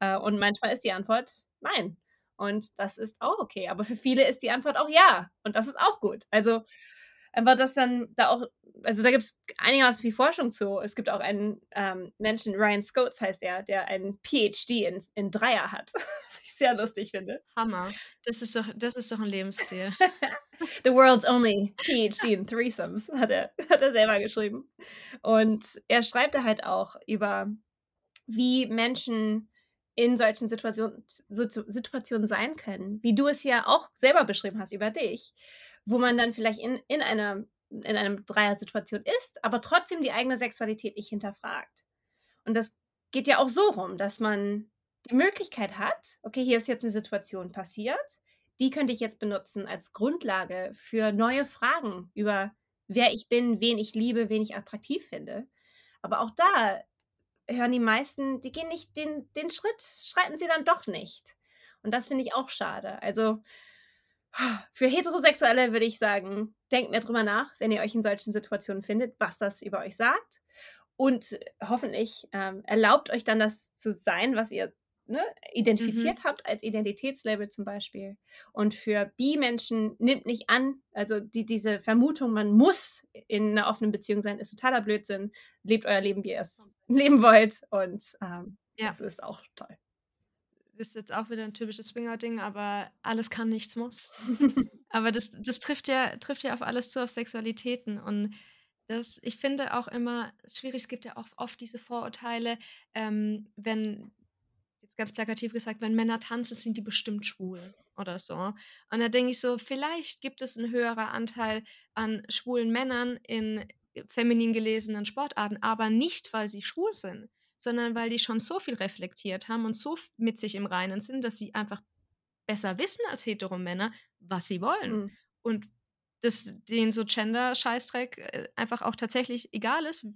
Äh, und manchmal ist die Antwort nein. Und das ist auch okay. Aber für viele ist die Antwort auch ja. Und das ist auch gut. Also einfach das dann da auch, also da gibt es einigermaßen viel Forschung zu. Es gibt auch einen ähm, Menschen, Ryan Scotes heißt er, der einen PhD in, in Dreier hat, was ich sehr lustig finde. Hammer. Das ist doch, das ist doch ein Lebensziel. The world's only PhD in Threesomes, hat er, hat er selber geschrieben. Und er schreibt da halt auch über, wie Menschen in solchen Situationen, Situationen sein können, wie du es ja auch selber beschrieben hast über dich wo man dann vielleicht in, in einer in einer Dreier-Situation ist, aber trotzdem die eigene Sexualität nicht hinterfragt. Und das geht ja auch so rum, dass man die Möglichkeit hat, okay, hier ist jetzt eine Situation passiert, die könnte ich jetzt benutzen als Grundlage für neue Fragen über wer ich bin, wen ich liebe, wen ich attraktiv finde. Aber auch da hören die meisten, die gehen nicht den, den Schritt, schreiten sie dann doch nicht. Und das finde ich auch schade. Also für Heterosexuelle würde ich sagen, denkt mehr drüber nach, wenn ihr euch in solchen Situationen findet, was das über euch sagt. Und hoffentlich ähm, erlaubt euch dann das zu sein, was ihr ne, identifiziert mhm. habt als Identitätslabel zum Beispiel. Und für Bi-Menschen nimmt nicht an, also die, diese Vermutung, man muss in einer offenen Beziehung sein, ist totaler Blödsinn. Lebt euer Leben, wie ihr es leben wollt. Und ähm, ja. das ist auch toll ist jetzt auch wieder ein typisches Swinger-Ding, aber alles kann, nichts muss. aber das, das trifft ja, trifft ja auf alles zu, auf Sexualitäten. Und das, ich finde auch immer schwierig, es gibt ja auch oft diese Vorurteile, ähm, wenn, jetzt ganz plakativ gesagt, wenn Männer tanzen, sind die bestimmt schwul oder so. Und da denke ich so, vielleicht gibt es einen höheren Anteil an schwulen Männern in feminin gelesenen Sportarten, aber nicht, weil sie schwul sind, sondern weil die schon so viel reflektiert haben und so mit sich im Reinen sind, dass sie einfach besser wissen als Heteromänner, was sie wollen. Mhm. Und dass denen so Gender-Scheißdreck äh, einfach auch tatsächlich egal ist,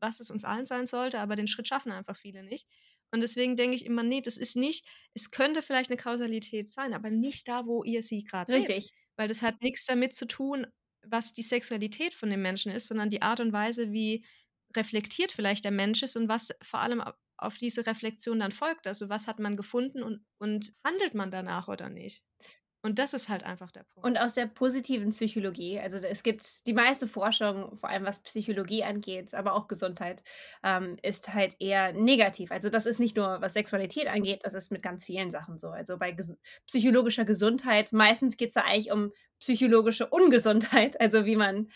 was es uns allen sein sollte, aber den Schritt schaffen einfach viele nicht. Und deswegen denke ich immer, nee, das ist nicht, es könnte vielleicht eine Kausalität sein, aber nicht da, wo ihr sie gerade seht. Richtig. Weil das hat nichts damit zu tun, was die Sexualität von dem Menschen ist, sondern die Art und Weise, wie reflektiert vielleicht der Mensch ist und was vor allem auf diese Reflexion dann folgt. Also was hat man gefunden und, und handelt man danach oder nicht? Und das ist halt einfach der Punkt. Und aus der positiven Psychologie, also es gibt die meiste Forschung, vor allem was Psychologie angeht, aber auch Gesundheit, ähm, ist halt eher negativ. Also das ist nicht nur, was Sexualität angeht, das ist mit ganz vielen Sachen so. Also bei ges psychologischer Gesundheit, meistens geht es da eigentlich um psychologische Ungesundheit, also wie man,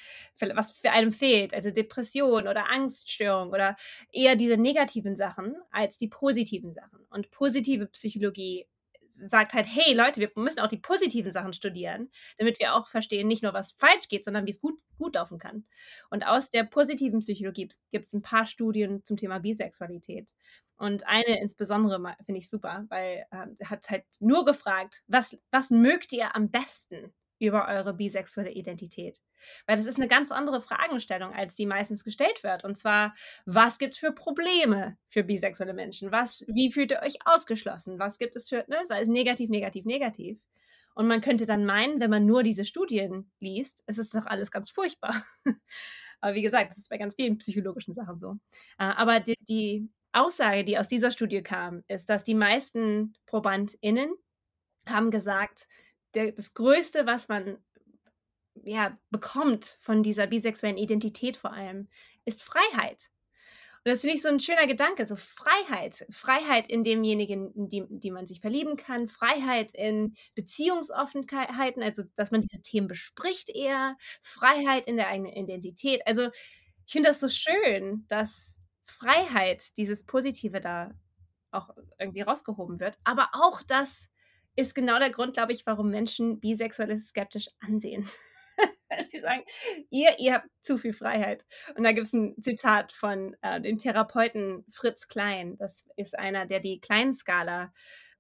was für einem fehlt, also Depression oder Angststörung oder eher diese negativen Sachen als die positiven Sachen. Und positive Psychologie sagt halt, hey Leute, wir müssen auch die positiven Sachen studieren, damit wir auch verstehen, nicht nur was falsch geht, sondern wie es gut, gut laufen kann. Und aus der positiven Psychologie gibt es ein paar Studien zum Thema Bisexualität. Und eine insbesondere finde ich super, weil äh, hat halt nur gefragt, was, was mögt ihr am besten über eure bisexuelle Identität? Weil das ist eine ganz andere Fragestellung, als die meistens gestellt wird. Und zwar, was gibt es für Probleme für bisexuelle Menschen? Was, wie fühlt ihr euch ausgeschlossen? Was gibt es für, ne, sei es negativ, negativ, negativ? Und man könnte dann meinen, wenn man nur diese Studien liest, ist es doch alles ganz furchtbar. aber wie gesagt, das ist bei ganz vielen psychologischen Sachen so. Äh, aber die, die Aussage, die aus dieser Studie kam, ist, dass die meisten ProbandInnen haben gesagt, der, das Größte, was man ja, bekommt von dieser bisexuellen Identität vor allem, ist Freiheit. Und das finde ich so ein schöner Gedanke, so Freiheit. Freiheit in demjenigen, in die, die man sich verlieben kann, Freiheit in Beziehungsoffenheiten, also dass man diese Themen bespricht eher, Freiheit in der eigenen Identität. Also ich finde das so schön, dass Freiheit, dieses Positive da auch irgendwie rausgehoben wird, aber auch das ist genau der Grund, glaube ich, warum Menschen Bisexuelle skeptisch ansehen. Sie sagen, ihr, ihr habt zu viel Freiheit. Und da gibt es ein Zitat von äh, dem Therapeuten Fritz Klein. Das ist einer, der die Kleinskala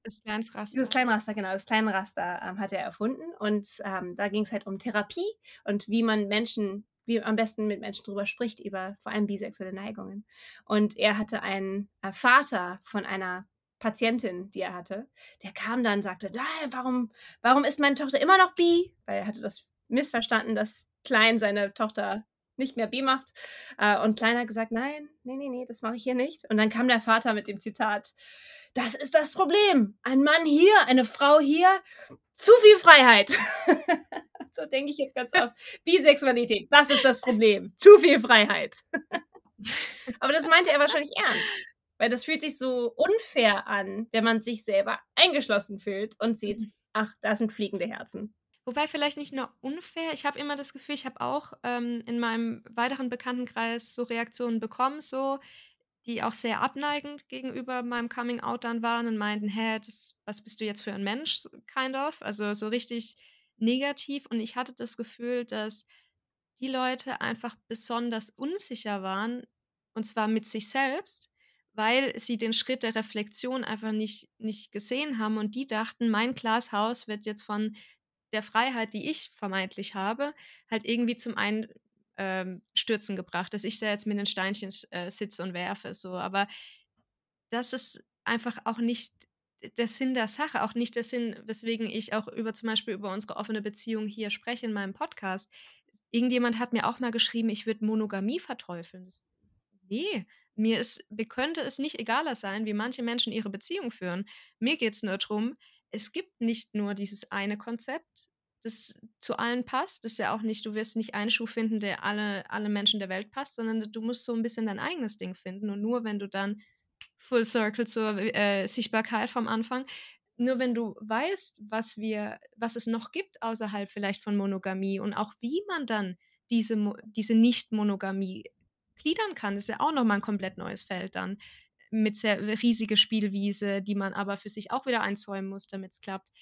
das Kleinraster. Dieses Kleinraster, genau, das Kleinraster ähm, hat er erfunden. Und ähm, da ging es halt um Therapie und wie man Menschen, wie am besten mit Menschen drüber spricht, über vor allem bisexuelle Neigungen. Und er hatte einen äh, Vater von einer Patientin, die er hatte, der kam dann und sagte, warum, warum ist meine Tochter immer noch bi? Weil er hatte das missverstanden, dass Klein seine Tochter nicht mehr B macht. Äh, und Klein hat gesagt, nein, nee, nee, nee, das mache ich hier nicht. Und dann kam der Vater mit dem Zitat, das ist das Problem. Ein Mann hier, eine Frau hier, zu viel Freiheit. so denke ich jetzt ganz oft. Bisexualität, das ist das Problem. Zu viel Freiheit. Aber das meinte er wahrscheinlich ernst. Weil das fühlt sich so unfair an, wenn man sich selber eingeschlossen fühlt und sieht, mhm. ach, da sind fliegende Herzen. Wobei vielleicht nicht nur unfair. Ich habe immer das Gefühl, ich habe auch ähm, in meinem weiteren Bekanntenkreis so Reaktionen bekommen, so die auch sehr abneigend gegenüber meinem Coming Out dann waren und meinten, hä, das, was bist du jetzt für ein Mensch, kind of. Also so richtig negativ. Und ich hatte das Gefühl, dass die Leute einfach besonders unsicher waren, und zwar mit sich selbst, weil sie den Schritt der Reflexion einfach nicht, nicht gesehen haben und die dachten, mein Glashaus wird jetzt von der Freiheit, die ich vermeintlich habe, halt irgendwie zum Einstürzen ähm, gebracht, dass ich da jetzt mit den Steinchen äh, sitze und werfe. So. Aber das ist einfach auch nicht der Sinn der Sache, auch nicht der Sinn, weswegen ich auch über zum Beispiel über unsere offene Beziehung hier spreche in meinem Podcast. Irgendjemand hat mir auch mal geschrieben, ich würde Monogamie verteufeln. Das, nee, mir ist, mir könnte es nicht egaler sein, wie manche Menschen ihre Beziehung führen. Mir geht es nur darum, es gibt nicht nur dieses eine Konzept, das zu allen passt. Das ist ja auch nicht, du wirst nicht einen Schuh finden, der alle, alle Menschen der Welt passt, sondern du musst so ein bisschen dein eigenes Ding finden. Und nur wenn du dann Full Circle zur äh, Sichtbarkeit vom Anfang, nur wenn du weißt, was wir, was es noch gibt außerhalb vielleicht von Monogamie und auch wie man dann diese, diese Nicht-Monogamie gliedern kann, ist ja auch nochmal ein komplett neues Feld dann mit sehr riesige Spielwiese, die man aber für sich auch wieder einzäumen muss, damit es klappt.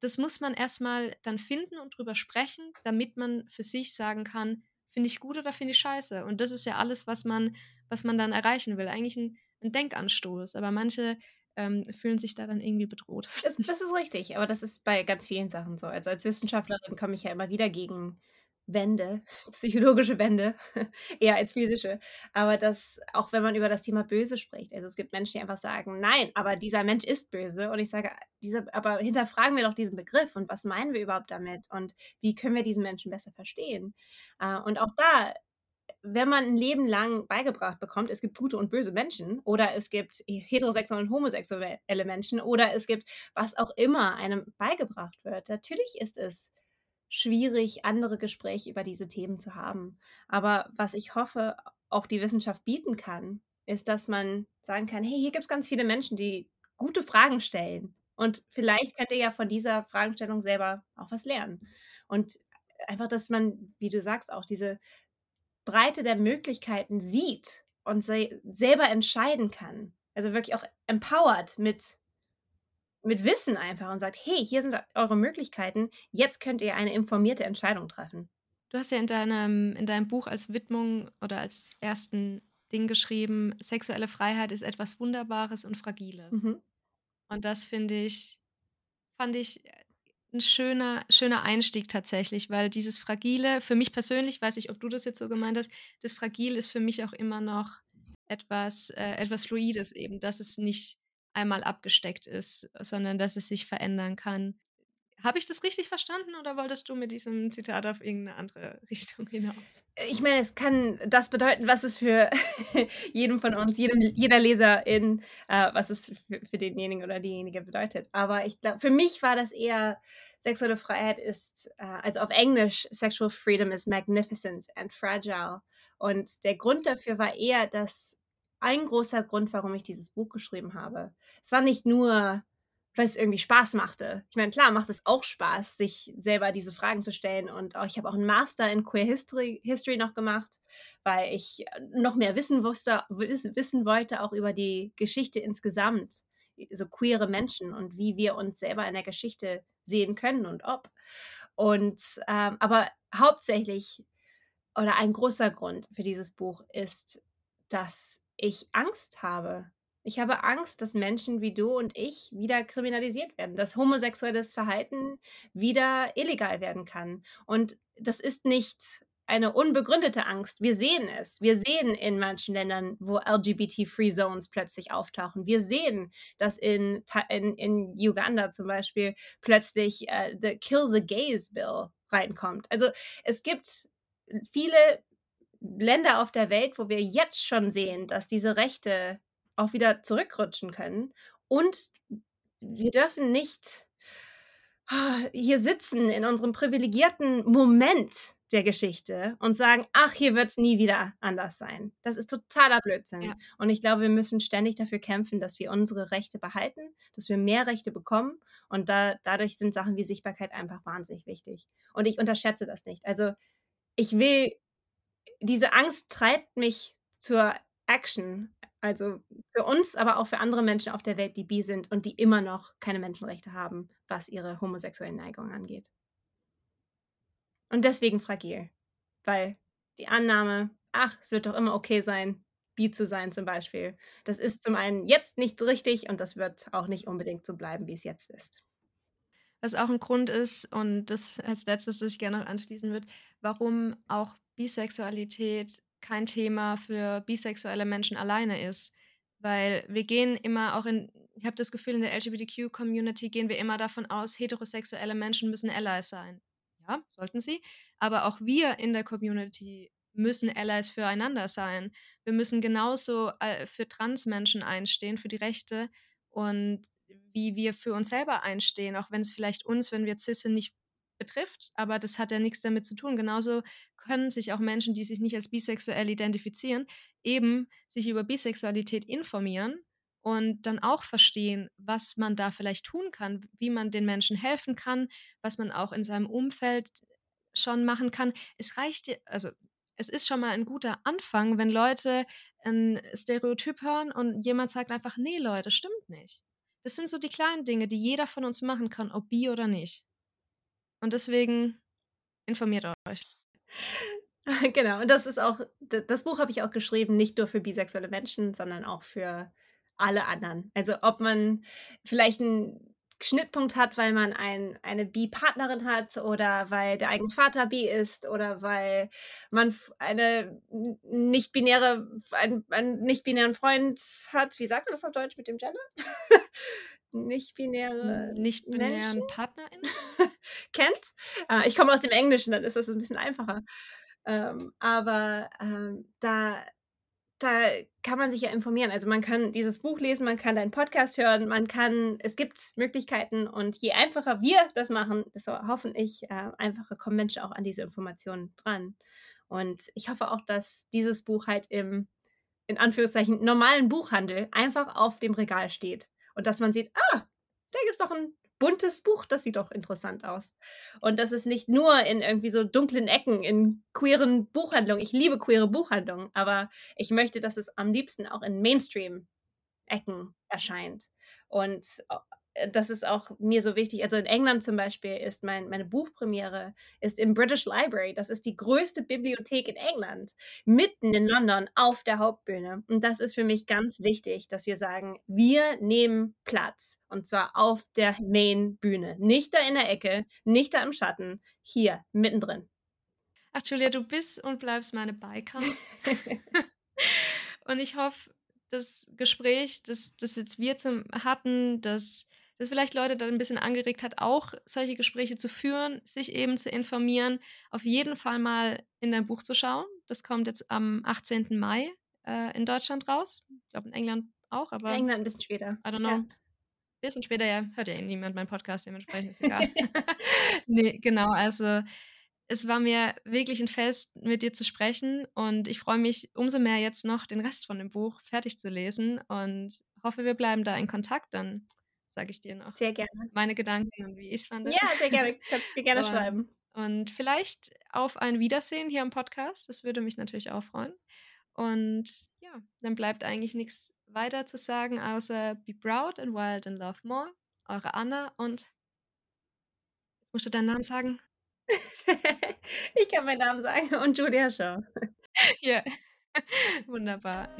Das muss man erstmal dann finden und drüber sprechen, damit man für sich sagen kann, finde ich gut oder finde ich scheiße. Und das ist ja alles, was man, was man dann erreichen will. Eigentlich ein, ein Denkanstoß. Aber manche ähm, fühlen sich da dann irgendwie bedroht. Das, das, ist richtig, aber das ist bei ganz vielen Sachen so. Also als Wissenschaftlerin komme ich ja immer wieder gegen Wände, psychologische Wände, eher als physische. Aber das, auch wenn man über das Thema böse spricht, also es gibt Menschen, die einfach sagen, nein, aber dieser Mensch ist böse. Und ich sage, diese, aber hinterfragen wir doch diesen Begriff und was meinen wir überhaupt damit und wie können wir diesen Menschen besser verstehen? Äh, und auch da, wenn man ein Leben lang beigebracht bekommt, es gibt gute und böse Menschen oder es gibt heterosexuelle und homosexuelle Menschen oder es gibt was auch immer einem beigebracht wird, natürlich ist es schwierig, andere Gespräche über diese Themen zu haben. Aber was ich hoffe, auch die Wissenschaft bieten kann, ist, dass man sagen kann, hey, hier gibt es ganz viele Menschen, die gute Fragen stellen. Und vielleicht könnt ihr ja von dieser Fragestellung selber auch was lernen. Und einfach, dass man, wie du sagst, auch diese Breite der Möglichkeiten sieht und se selber entscheiden kann. Also wirklich auch empowered mit mit Wissen einfach und sagt, hey, hier sind eure Möglichkeiten, jetzt könnt ihr eine informierte Entscheidung treffen. Du hast ja in deinem, in deinem Buch als Widmung oder als ersten Ding geschrieben, sexuelle Freiheit ist etwas Wunderbares und Fragiles. Mhm. Und das finde ich, fand ich ein schöner, schöner Einstieg tatsächlich, weil dieses Fragile, für mich persönlich, weiß ich, ob du das jetzt so gemeint hast, das Fragil ist für mich auch immer noch etwas, äh, etwas Fluides eben, dass es nicht einmal abgesteckt ist, sondern dass es sich verändern kann. Habe ich das richtig verstanden oder wolltest du mit diesem Zitat auf irgendeine andere Richtung hinaus? Ich meine, es kann das bedeuten, was es für jeden von uns, jedem, jeder Leserin, äh, was es für, für, denjenigen oder diejenige bedeutet. Aber ich glaube, für mich war das eher, sexuelle Freiheit ist, äh, also auf Englisch, Sexual Freedom is magnificent and fragile. Und der Grund dafür war eher, dass ein großer Grund, warum ich dieses Buch geschrieben habe. Es war nicht nur, weil es irgendwie Spaß machte. Ich meine, klar, macht es auch Spaß, sich selber diese Fragen zu stellen. Und auch, ich habe auch einen Master in Queer History, History noch gemacht, weil ich noch mehr wissen, wusste, wissen wollte, auch über die Geschichte insgesamt. So queere Menschen und wie wir uns selber in der Geschichte sehen können und ob. Und ähm, aber hauptsächlich oder ein großer Grund für dieses Buch ist, dass ich Angst habe. Ich habe Angst, dass Menschen wie du und ich wieder kriminalisiert werden, dass homosexuelles Verhalten wieder illegal werden kann. Und das ist nicht eine unbegründete Angst. Wir sehen es. Wir sehen in manchen Ländern, wo LGBT-Free Zones plötzlich auftauchen. Wir sehen, dass in, in, in Uganda zum Beispiel plötzlich uh, the Kill the Gays Bill reinkommt. Also es gibt viele Länder auf der Welt, wo wir jetzt schon sehen, dass diese Rechte auch wieder zurückrutschen können. Und wir dürfen nicht ah, hier sitzen in unserem privilegierten Moment der Geschichte und sagen, ach, hier wird es nie wieder anders sein. Das ist totaler Blödsinn. Ja. Und ich glaube, wir müssen ständig dafür kämpfen, dass wir unsere Rechte behalten, dass wir mehr Rechte bekommen. Und da, dadurch sind Sachen wie Sichtbarkeit einfach wahnsinnig wichtig. Und ich unterschätze das nicht. Also ich will, diese Angst treibt mich zur Action. Also für uns, aber auch für andere Menschen auf der Welt, die bi sind und die immer noch keine Menschenrechte haben, was ihre homosexuellen Neigungen angeht. Und deswegen fragil. Weil die Annahme, ach, es wird doch immer okay sein, bi zu sein zum Beispiel, das ist zum einen jetzt nicht richtig und das wird auch nicht unbedingt so bleiben, wie es jetzt ist. Was auch ein Grund ist, und das als letztes, das ich gerne noch anschließen würde, warum auch Bisexualität kein Thema für bisexuelle Menschen alleine ist. Weil wir gehen immer auch in, ich habe das Gefühl, in der LGBTQ-Community gehen wir immer davon aus, heterosexuelle Menschen müssen Allies sein. Ja, sollten sie. Aber auch wir in der Community müssen Allies füreinander sein. Wir müssen genauso äh, für Transmenschen einstehen, für die Rechte und wie wir für uns selber einstehen, auch wenn es vielleicht uns, wenn wir cis sind, nicht betrifft, aber das hat ja nichts damit zu tun. Genauso können sich auch Menschen, die sich nicht als bisexuell identifizieren, eben sich über Bisexualität informieren und dann auch verstehen, was man da vielleicht tun kann, wie man den Menschen helfen kann, was man auch in seinem Umfeld schon machen kann. Es reicht, also es ist schon mal ein guter Anfang, wenn Leute ein Stereotyp hören und jemand sagt einfach, nee Leute, stimmt nicht. Das sind so die kleinen Dinge, die jeder von uns machen kann, ob bi oder nicht. Und deswegen informiert euch. Genau, und das ist auch, das Buch habe ich auch geschrieben, nicht nur für bisexuelle Menschen, sondern auch für alle anderen. Also ob man vielleicht einen Schnittpunkt hat, weil man ein, eine Bi-Partnerin hat oder weil der eigene Vater Bi ist oder weil man eine nicht-binäre, einen, einen nicht-binären Freund hat. Wie sagt man das auf Deutsch mit dem Gender? nicht-binäre nicht-binären Partnerin kennt. Äh, ich komme aus dem Englischen, dann ist das ein bisschen einfacher. Ähm, aber ähm, da, da kann man sich ja informieren. Also man kann dieses Buch lesen, man kann deinen Podcast hören, man kann, es gibt Möglichkeiten und je einfacher wir das machen, desto hoffentlich äh, einfacher kommen Menschen auch an diese Informationen dran. Und ich hoffe auch, dass dieses Buch halt im, in Anführungszeichen, normalen Buchhandel einfach auf dem Regal steht und dass man sieht, ah, da gibt es doch ein buntes Buch, das sieht doch interessant aus. Und das ist nicht nur in irgendwie so dunklen Ecken, in queeren Buchhandlungen. Ich liebe queere Buchhandlungen, aber ich möchte, dass es am liebsten auch in Mainstream-Ecken erscheint. Und äh, das ist auch mir so wichtig. Also in England zum Beispiel ist mein, meine Buchpremiere ist im British Library. Das ist die größte Bibliothek in England, mitten in London auf der Hauptbühne. Und das ist für mich ganz wichtig, dass wir sagen, wir nehmen Platz und zwar auf der Main-Bühne. Nicht da in der Ecke, nicht da im Schatten, hier mittendrin. Ach, Julia, du bist und bleibst meine Biker. und ich hoffe, das Gespräch, das, das jetzt wir zum, hatten, das das vielleicht Leute dann ein bisschen angeregt hat, auch solche Gespräche zu führen, sich eben zu informieren, auf jeden Fall mal in dein Buch zu schauen. Das kommt jetzt am 18. Mai äh, in Deutschland raus. Ich glaube in England auch, aber. In England ein bisschen später. I don't know. Ja. Ein bisschen später, ja, hört ja eh niemand meinen Podcast, dementsprechend ist egal. nee, genau, also Es war mir wirklich ein Fest, mit dir zu sprechen und ich freue mich umso mehr jetzt noch, den Rest von dem Buch fertig zu lesen und hoffe, wir bleiben da in Kontakt. Dann sage ich dir noch sehr gerne. meine Gedanken und wie ich es fand. Ja, sehr gerne. Kannst du mir gerne und, schreiben. Und vielleicht auf ein Wiedersehen hier im Podcast. Das würde mich natürlich auch freuen. Und ja, dann bleibt eigentlich nichts weiter zu sagen, außer be proud and wild and love more. Eure Anna und jetzt musst du deinen Namen sagen. ich kann meinen Namen sagen und Julia Shaw. Ja, wunderbar.